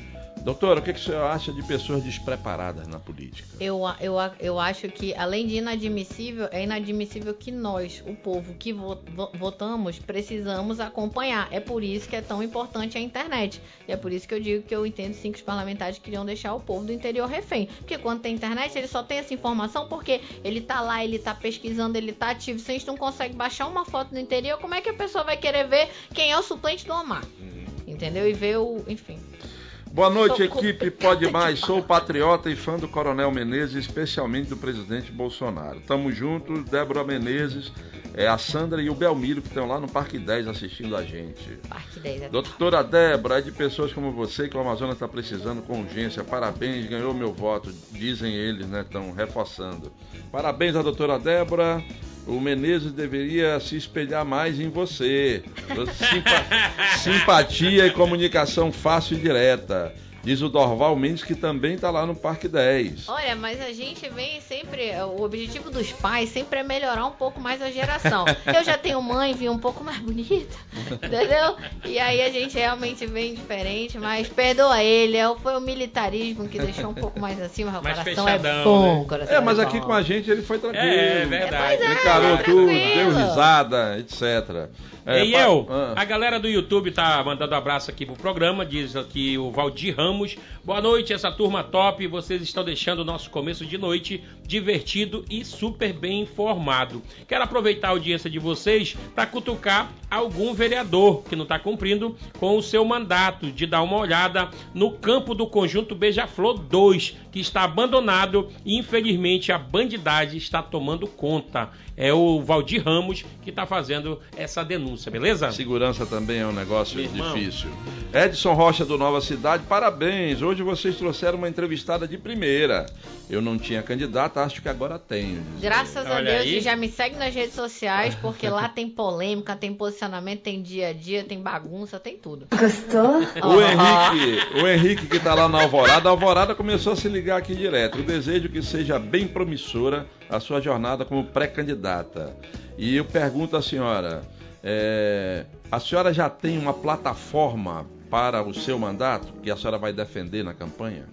doutora, o que, que o senhor acha de pessoas despreparadas na política? Eu, eu, eu acho que, além de inadmissível, é inadmissível que nós, o povo que vo- vo- votamos, precisamos acompanhar. É por isso que é tão importante a internet. E é por isso que eu digo que eu entendo sim que os parlamentares queriam deixar o povo do interior refém. Porque quando tem internet, ele só tem essa informação porque ele tá lá, ele tá pesquisando, ele tá ativo. Se a gente não consegue baixar uma foto do interior, como é que a pessoa vai querer ver quem é o suplente do Omar? Entendeu? E ver o. Enfim. Boa noite, equipe Pode Mais. Sou patriota e fã do Coronel Menezes, especialmente do presidente Bolsonaro. Tamo juntos, Débora Menezes, é a Sandra e o Belmiro que estão lá no Parque 10 assistindo a gente. Parte 10 é Doutora Débora, é de pessoas como você que o Amazonas está precisando com urgência. Parabéns, ganhou meu voto, dizem eles, né? Estão reforçando. Parabéns à doutora Débora. O Menezes deveria se espelhar mais em você. Simpa- simpatia e comunicação fácil e direta. Diz o Dorval Mendes que também está lá no Parque 10. Olha, mas a gente vem sempre. O objetivo dos pais sempre é melhorar um pouco mais a geração. Eu já tenho mãe, vim um pouco mais bonita, entendeu? E aí a gente realmente vem diferente, mas perdoa ele. é Foi o militarismo que deixou um pouco mais acima, mas o Mais coração fechadão, é bom. né? coração É, mas bom. aqui com a gente ele foi tranquilo. É, é verdade. Pois é, Encarou tudo, tranquilo. deu risada, etc. É, pa- El, Ah. a galera do YouTube tá mandando abraço aqui pro programa, diz aqui o Valdir Ramos. Boa noite, essa turma top. Vocês estão deixando o nosso começo de noite divertido e super bem informado. Quero aproveitar a audiência de vocês para cutucar algum vereador que não está cumprindo com o seu mandato de dar uma olhada no campo do conjunto Beija-Flor 2, que está abandonado e infelizmente a bandidagem está tomando conta. É o Valdir Ramos que está fazendo essa denúncia, beleza? Segurança também é um negócio Meu irmão. difícil. Edson Rocha do Nova Cidade, parabéns. Hoje vocês trouxeram uma entrevistada de primeira. Eu não tinha candidata, acho que agora tenho. Graças a Olha Deus aí. e já me segue nas redes sociais, porque lá tem polêmica, tem posicionamento, tem dia a dia, tem bagunça, tem tudo. O Henrique, o Henrique que está lá na Alvorada, a Alvorada começou a se ligar aqui direto. Eu desejo que seja bem promissora a sua jornada como pré-candidata. E eu pergunto à senhora, é, a senhora já tem uma plataforma para o seu mandato que a senhora vai defender na campanha?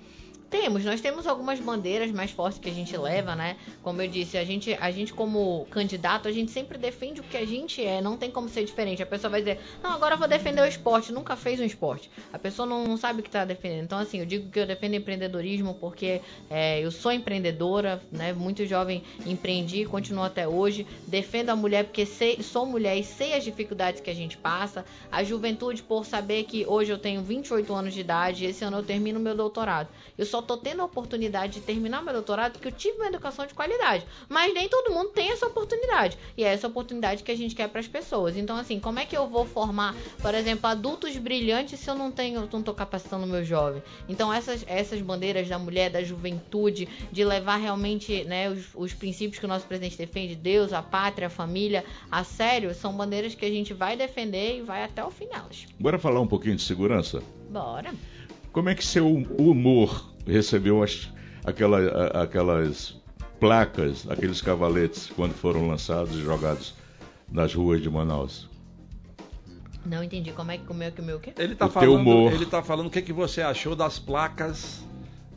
Temos, nós temos algumas bandeiras mais fortes que a gente leva, né? Como eu disse, a gente, a gente como candidato, a gente sempre defende o que a gente é, não tem como ser diferente. A pessoa vai dizer, não, agora eu vou defender o esporte, nunca fez um esporte. A pessoa não, não sabe o que está defendendo. Então, assim, eu digo que eu defendo empreendedorismo porque é, eu sou empreendedora, né? Muito jovem empreendi, continuo até hoje. Defendo a mulher porque sei, sou mulher e sei as dificuldades que a gente passa. A juventude por saber que hoje eu tenho 28 anos de idade esse ano eu termino meu doutorado. Eu só tô tendo a oportunidade de terminar meu doutorado porque eu tive uma educação de qualidade. Mas nem todo mundo tem essa oportunidade. E é essa oportunidade que a gente quer para as pessoas. Então, assim, como é que eu vou formar, por exemplo, adultos brilhantes se eu não tenho, não tô capacitando meu jovem? Então, essas, essas bandeiras da mulher, da juventude, de levar realmente né, os, os princípios que o nosso presidente defende, Deus, a pátria, a família, a sério, são bandeiras que a gente vai defender e vai até o fim delas. Bora falar um pouquinho de segurança? Bora. Como é que seu humor recebeu as, aquela, aquelas placas, aqueles cavaletes, quando foram lançados e jogados nas ruas de Manaus? Não entendi como é que comeu que o meu quê? Ele tá O falando, ele tá falando o que, que você achou das placas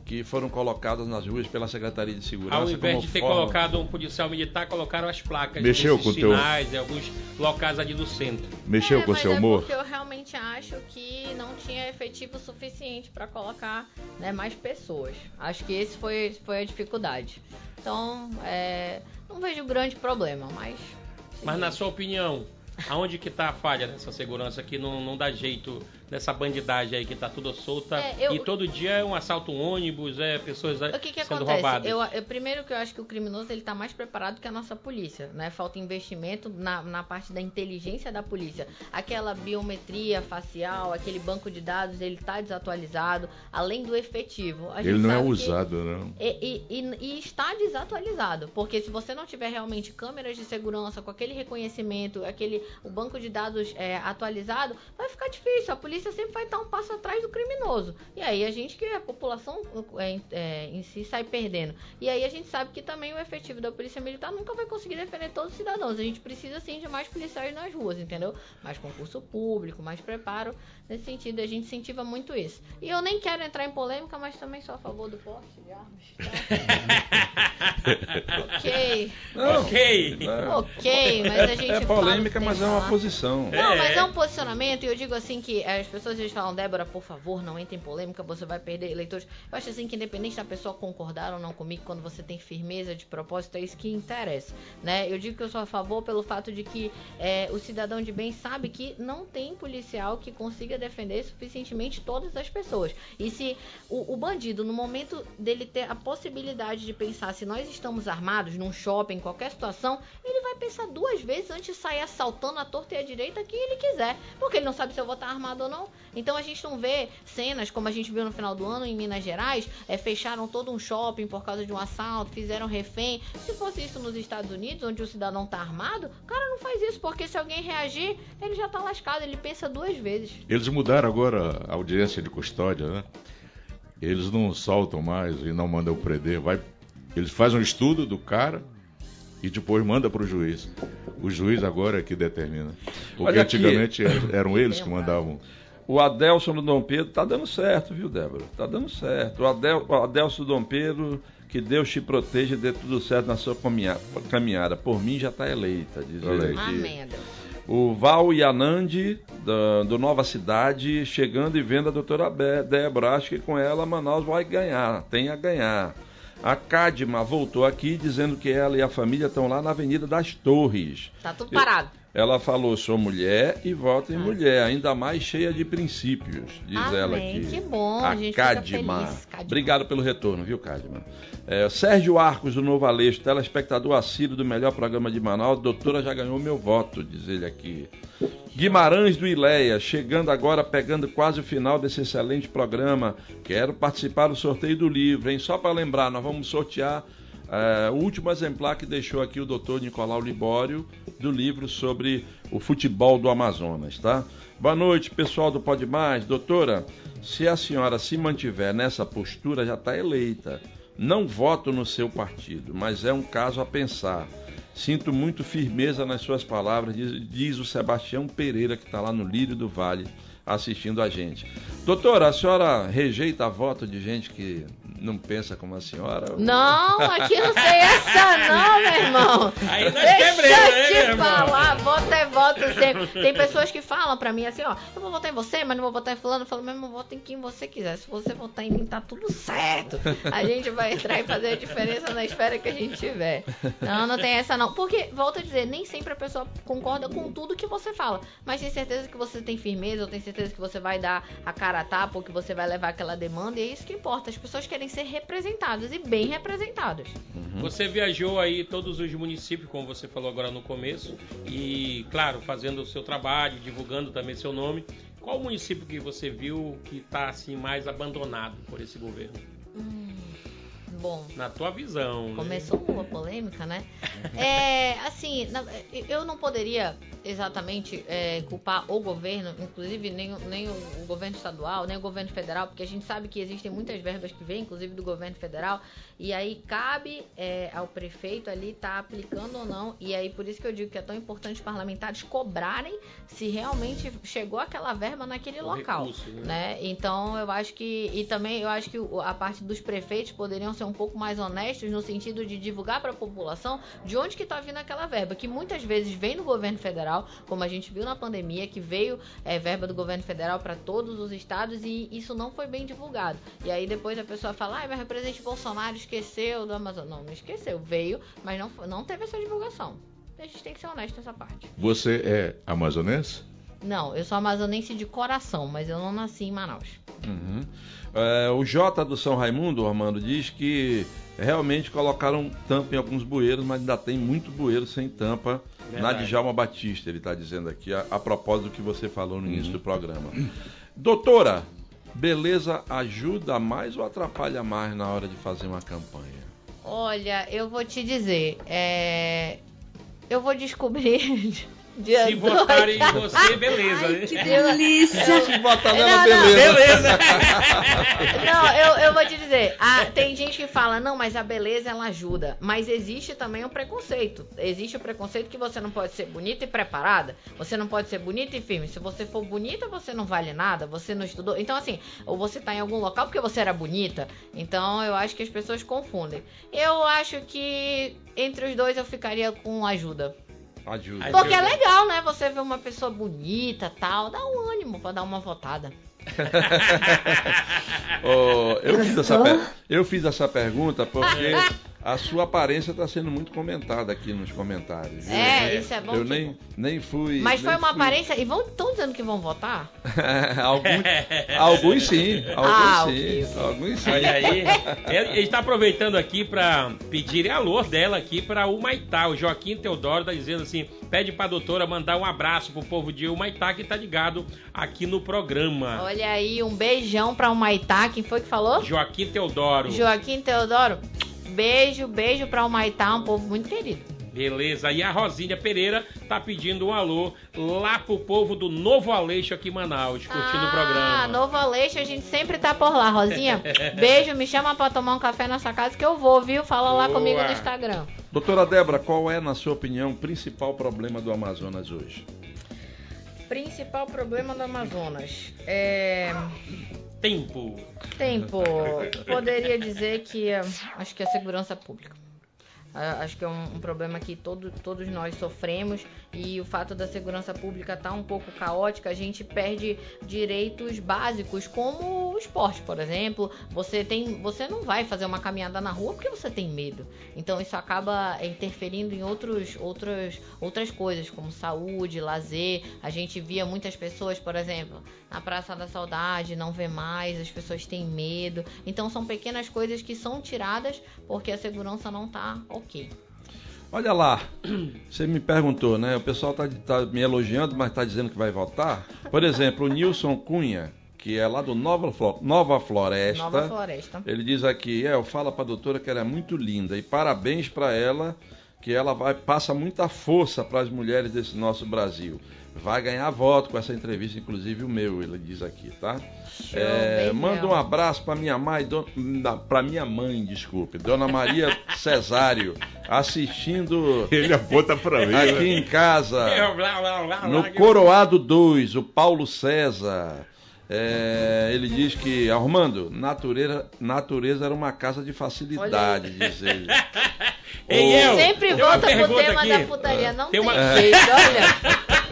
que foram colocadas nas ruas pela Secretaria de Segurança. Ao invés como de ter forma- colocado um policial militar, colocaram as placas Mexeu com o teu- sinais em alguns locais ali do centro. Mexeu é, com mas seu é humor? porque eu realmente acho que não tinha efetivo suficiente para colocar né, mais pessoas. Acho que esse foi, foi a dificuldade. Então, é, não vejo grande problema, mas. Mas na sua opinião, aonde que tá a falha nessa segurança que não, não dá jeito nessa bandidagem aí que tá tudo solta É, eu- e todo dia é um assalto um ônibus, é pessoas O que, que sendo acontece? roubadas. Eu, eu- primeiro que eu acho que o criminoso ele tá mais preparado que a nossa polícia, né? Falta investimento na, na parte da inteligência da polícia. Aquela biometria facial, aquele banco de dados, ele tá desatualizado, além do efetivo. A Ele não é que- usado, não. E, e- e- e está desatualizado, porque se você não tiver realmente câmeras de segurança com aquele reconhecimento, aquele o banco de dados é, atualizado, vai ficar difícil. A polícia sempre vai estar um passo atrás do criminoso. E aí a gente que a população é, é, em si sai perdendo. E aí a gente sabe que também o efetivo da polícia militar nunca vai conseguir defender todos os cidadãos. A gente precisa sim de mais policiais nas ruas, entendeu? Mais concurso público, mais preparo. Nesse sentido, a gente incentiva muito isso. E eu nem quero entrar em polêmica, mas também sou a favor do porte de armas. tá? ok. Não, Ok. é, Ok, mas a gente é fala o polêmica, mas é uma falar. posição. Não, É. mas é um posicionamento, e eu digo assim que as pessoas às vezes falam, Débora, por favor, não entre em polêmica, você vai perder eleitores. Eu acho assim que independente da pessoa concordar ou não comigo, quando você tem firmeza de propósito, é isso que interessa. Né? Eu digo que eu sou a favor pelo fato de que é, o cidadão de bem sabe que não tem policial que consiga defender suficientemente todas as pessoas. E se o, o bandido, no momento dele ter a possibilidade de pensar se nós estamos armados num shopping, em qualquer situação, ele vai pensar duas vezes antes de sair assaltando a torta e a direita quem ele quiser. Porque ele não sabe se eu vou estar armado ou não. Então a gente não vê cenas como a gente viu no final do ano em Minas Gerais, é, fecharam todo um shopping por causa de um assalto, fizeram refém. Se fosse isso nos Estados Unidos, onde o cidadão tá armado, o cara não faz isso, porque se alguém reagir, ele já tá lascado, ele pensa duas vezes. Eles mudaram agora a audiência de custódia, né? Eles não soltam mais e não mandam prender. Vai, eles fazem um estudo do cara e depois manda para o juiz. O juiz agora é que determina. Porque antigamente eram- eram eles que mandavam. O Adelson do Dom Pedro tá dando certo, viu, Débora? Tá dando certo. O, Adel, o Adelson do Dom Pedro, que Deus te proteja e dê tudo certo na sua caminha- caminhada. Por mim já tá eleita, diz ele. Amém, Adeus. O Val Yanandi, da- do Nova Cidade, chegando e vendo a doutora Be- Débora. Acho que com ela Manaus vai ganhar, tem a ganhar. A Cadma voltou aqui dizendo que ela e a família estão lá na Avenida das Torres. Tá tudo parado. Ela falou: sou mulher e voto em mulher, ainda mais cheia de princípios, diz Amém, ela aqui. que bom, a a gente Cadma. Obrigado pelo retorno, viu, Cadma? É, Sérgio Arcos, do Novo Aleixo, telespectador assíduo do melhor programa de Manaus. Doutora já ganhou meu voto, diz ele aqui. Guimarães do Ileia, chegando agora, pegando quase o final desse excelente programa. Quero participar do sorteio do livro, hein? Só para lembrar, nós vamos sortear é, o último exemplar que deixou aqui o doutor Nicolau Libório, do livro sobre o futebol do Amazonas, tá? Boa noite, pessoal do Pode Mais. Doutora, se a senhora se mantiver nessa postura, já está eleita. Não voto no seu partido, mas é um caso a pensar. Sinto muito firmeza nas suas palavras, diz, diz o Sebastião Pereira, que está lá no Lírio do Vale, assistindo a gente. Doutora, a senhora rejeita voto de gente que não pensa como a senhora? Não, aqui não sei essa não, meu irmão. Aí nós Deixa quebramos, né, eu te irmão? falar, voto é voto sempre. Tem pessoas que falam pra mim assim, ó, eu vou votar em você, mas não vou votar em fulano. Eu falo, meu irmão, vota em quem você quiser. Se você votar em mim, tá tudo certo. A gente vai entrar e fazer a diferença na esfera que a gente tiver. Não, não tem essa não. Porque, volto a dizer, nem sempre a pessoa concorda com tudo que você fala. Mas tem certeza que você tem firmeza, ou tem certeza que você vai dar a cara a tapa, ou que você vai levar aquela demanda. E é isso que importa. As pessoas querem ser representadas e bem representadas. Você viajou aí todos os municípios, como você falou agora no começo, e, claro, fazendo o seu trabalho, divulgando também seu nome. Qual município que você viu que está assim mais abandonado por esse governo? Bom, Na tua visão. né? Começou uma polêmica, né? É, assim, eu não poderia exatamente é, culpar o governo, inclusive nem, o- nem o governo estadual, nem o governo federal, porque a gente sabe que existem muitas verbas que vêm, inclusive do governo federal, e aí cabe é, ao prefeito ali estar aplicando ou não, e aí por isso que eu digo que é tão importante os parlamentares cobrarem se realmente chegou aquela verba naquele O local recurso, né? né? Então eu acho que e também eu acho que a parte dos prefeitos poderiam ser um pouco mais honestos no sentido de divulgar para a população de onde que está vindo aquela verba, que muitas vezes vem do governo federal, como a gente viu na pandemia, que veio é, verba do governo federal para todos os estados e isso não foi bem divulgado. E aí depois a pessoa fala, ai, mas o presidente Bolsonaro esqueceu do Amazonas. Não, não esqueceu, veio, mas não, não teve essa divulgação. A gente tem que ser honesto nessa parte. Você é amazonense? Não, eu sou amazonense de coração, mas eu não nasci em Manaus. Uhum. É, o Jota do São Raimundo, Armando, diz que realmente colocaram tampa em alguns bueiros, mas ainda tem muito bueiro sem tampa na Verdade. Djalma Batista, ele está dizendo aqui, a, a propósito do que você falou no início do programa. Doutora, beleza ajuda mais ou atrapalha mais na hora de fazer uma campanha? Olha, eu vou te dizer, é... eu vou descobrir dia Se dois. votarem em você, beleza. né? Que delícia! Se botar Não, nela, não, beleza. Beleza. Não, eu, eu vou te dizer, ah, tem gente que fala, não, mas a beleza ela ajuda. Mas existe também o preconceito. Existe o preconceito que você não pode ser bonita e preparada. Você não pode ser bonita e firme. Se você for bonita, você não vale nada. Você não estudou. Então, assim, ou você tá em algum local porque você era bonita. Então, eu acho que as pessoas confundem. Eu acho que entre os dois eu ficaria com ajuda. Ajuda. Porque é legal, né? Você ver uma pessoa bonita tal, dá um ânimo pra dar uma votada. Ô, eu, fiz essa per- eu fiz essa pergunta porque a sua aparência está sendo muito comentada aqui nos comentários. viu? É, isso é bom. Eu nem, nem fui. Mas nem foi uma fui- aparência. E estão dizendo que vão votar? alguns, alguns sim, alguns Ah, sim, ok. alguns sim. Olha aí, ele está aproveitando aqui para pedir alô dela aqui para Humaitá. O Joaquim Teodoro está dizendo assim: pede para a doutora mandar um abraço pro povo de Humaitá que tá ligado aqui no programa. Olha aí, um beijão pra Humaitá. Quem foi que falou? Joaquim Teodoro. Joaquim Teodoro. Beijo, beijo pra Humaitá, um povo muito querido. Beleza. E a Rosinha Pereira tá pedindo um alô lá pro povo do Novo Aleixo aqui em Manaus, curtindo o programa. Ah, Novo Aleixo, a gente sempre tá por lá, Rosinha. Beijo, me chama pra tomar um café na sua casa que eu vou, viu? Fala lá Boa. comigo no Instagram. Doutora Débora, qual é, na sua opinião, o principal problema do Amazonas hoje? Principal problema do Amazonas. É. Tempo. Tempo. Poderia dizer que eh, acho que é a segurança pública. Acho que é um, um problema que todo, todos nós sofremos e o fato da segurança pública estar um pouco caótica, a gente perde direitos básicos, como o esporte, por exemplo. Você tem, você não vai fazer uma caminhada na rua porque você tem medo. Então isso acaba interferindo em outros, outros, outras coisas, como saúde, lazer. A gente via muitas pessoas, por exemplo, na Praça da Saudade, não vê mais, as pessoas têm medo. Então são pequenas coisas que são tiradas porque a segurança não tá ok. Olha lá, você me perguntou, né? O pessoal está me elogiando, mas está dizendo que vai votar. Por exemplo, o Nilson Cunha, que é lá do Nova, Nova Floresta. Nova Floresta. Ele diz aqui, é, eu falo pra doutora que ela é muito linda e parabéns pra ela, que ela vai passa muita força para as mulheres desse nosso Brasil. Vai ganhar voto com essa entrevista, inclusive o meu, ele diz aqui, tá? Show, É, manda um abraço para minha mãe, para minha mãe, desculpe, Dona Maria Cesário, assistindo Ele aponta pra mim. aqui né? em casa. Blá, blá, blá, blá, No Coroado 2, o Paulo César. É, ele diz que, Armando, natureza, natureza era uma casa de facilidade, diz ele. Ei, eu, Sempre volta pro tema aqui. da putaria. Não Tem tem, uma- jeito, olha.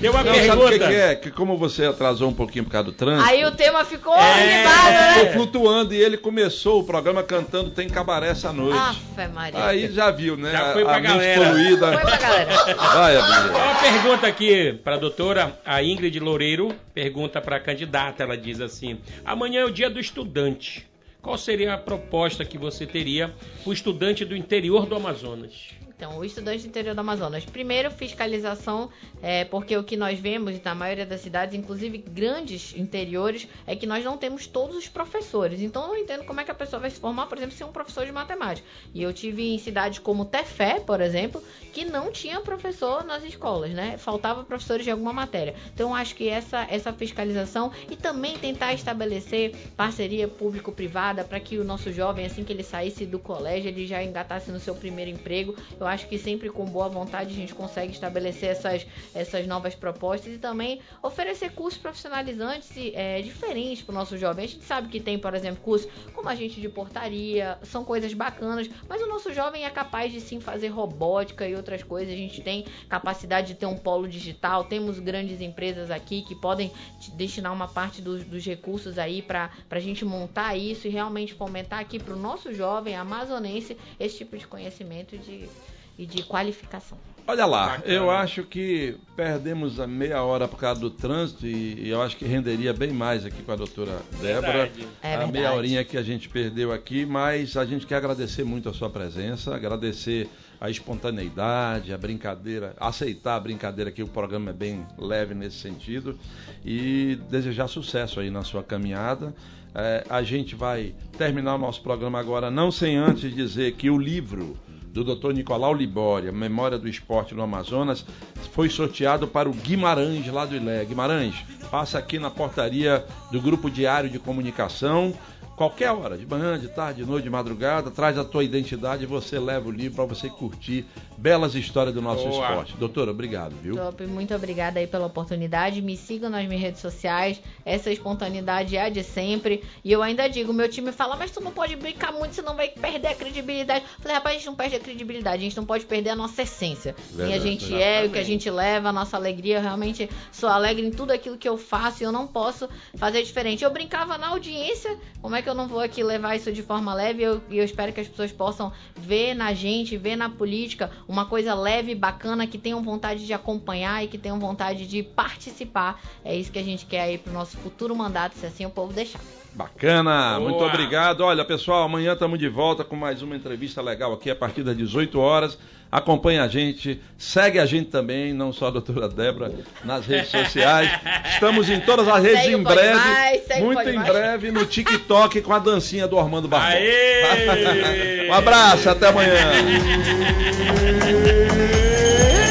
Tem uma Não, sabe o pergunta. que, que é? Que como você atrasou um pouquinho por causa do trânsito, Aí o tema ficou É. animado, ficou né? flutuando e ele começou o programa cantando Tem Cabaré essa noite. Afe Maria. Aí já viu, né? Já foi a, pra a mente galera. poluída. Foi pra galera. Vai, Abílio. Uma pergunta aqui para a doutora, a Ingrid Loureiro, pergunta para a candidata, ela diz assim: amanhã é o dia do estudante. Qual seria a proposta que você teria para o estudante do interior do Amazonas? Então, o estudante do interior do Amazonas. Primeiro, fiscalização, é, porque o que nós vemos na maioria das cidades, inclusive grandes interiores, é que nós não temos todos os professores. Então, eu não entendo como é que a pessoa vai se formar, por exemplo, sem um professor de matemática. E eu tive em cidades como Tefé, por exemplo, que não tinha professor nas escolas, né? Faltava professores de alguma matéria. Então, acho que essa, essa fiscalização e também tentar estabelecer parceria público-privada para que o nosso jovem, assim que ele saísse do colégio, ele já engatasse no seu primeiro emprego. Eu acho que sempre com boa vontade a gente consegue estabelecer essas, essas novas propostas e também oferecer cursos profissionalizantes é, diferentes para o nosso jovem. A gente sabe que tem, por exemplo, cursos como agente de portaria, são coisas bacanas, mas o nosso jovem é capaz de sim fazer robótica e outras coisas. A gente tem capacidade de ter um polo digital, temos grandes empresas aqui que podem destinar uma parte dos, dos recursos aí para a gente montar isso e realmente fomentar aqui para o nosso jovem amazonense esse tipo de conhecimento de, e de qualificação. Olha lá, Bacana. eu acho que perdemos a meia hora por causa do trânsito e, e eu acho que renderia bem mais aqui com a doutora Débora. Verdade. É a verdade. meia horinha que a gente perdeu aqui, mas a gente quer agradecer muito a sua presença, agradecer a espontaneidade, a brincadeira, aceitar a brincadeira que o programa é bem leve nesse sentido e desejar sucesso aí na sua caminhada. É, a gente vai terminar o nosso programa agora, não sem antes dizer que o livro do Dr. Nicolau Libória, Memória do Esporte no Amazonas, foi sorteado para o Guimarães, lá do Ilé. Guimarães, passa aqui na portaria do Grupo Diário de Comunicação, qualquer hora, de manhã, de tarde, de noite, de madrugada, traz a tua identidade e você leva o livro para você curtir belas histórias do nosso Boa. esporte. Doutora, obrigado, viu? Top, muito obrigada aí pela oportunidade. Me sigam nas minhas redes sociais. Essa espontaneidade é a de sempre. E eu ainda digo, meu time fala, mas tu não pode brincar muito, senão vai perder a credibilidade. Falei, rapaz, a gente não perde a credibilidade, a gente não pode perder a nossa essência. Quem a Verdade, gente é, o que a gente leva, a nossa alegria. Eu realmente sou alegre em tudo aquilo que eu faço e eu não posso fazer diferente. Eu brincava na audiência, como é que eu não vou aqui levar isso de forma leve? E eu, eu espero que as pessoas possam ver na gente, ver na política uma coisa leve, bacana, que tenham vontade de acompanhar e que tenham vontade de participar. É isso que a gente quer aí pro nosso futuro mandato, se assim o povo deixar. Bacana, Boa. muito obrigado. Olha, pessoal, amanhã estamos de volta com mais uma entrevista legal aqui a partir das 18 horas. Acompanhe a gente, segue a gente também, não só a doutora Débora, nas redes sociais. Estamos em todas as redes Segue em breve, Mais, muito em Mais. breve no TikTok com a dancinha do Armando Barbosa. Um abraço, até amanhã.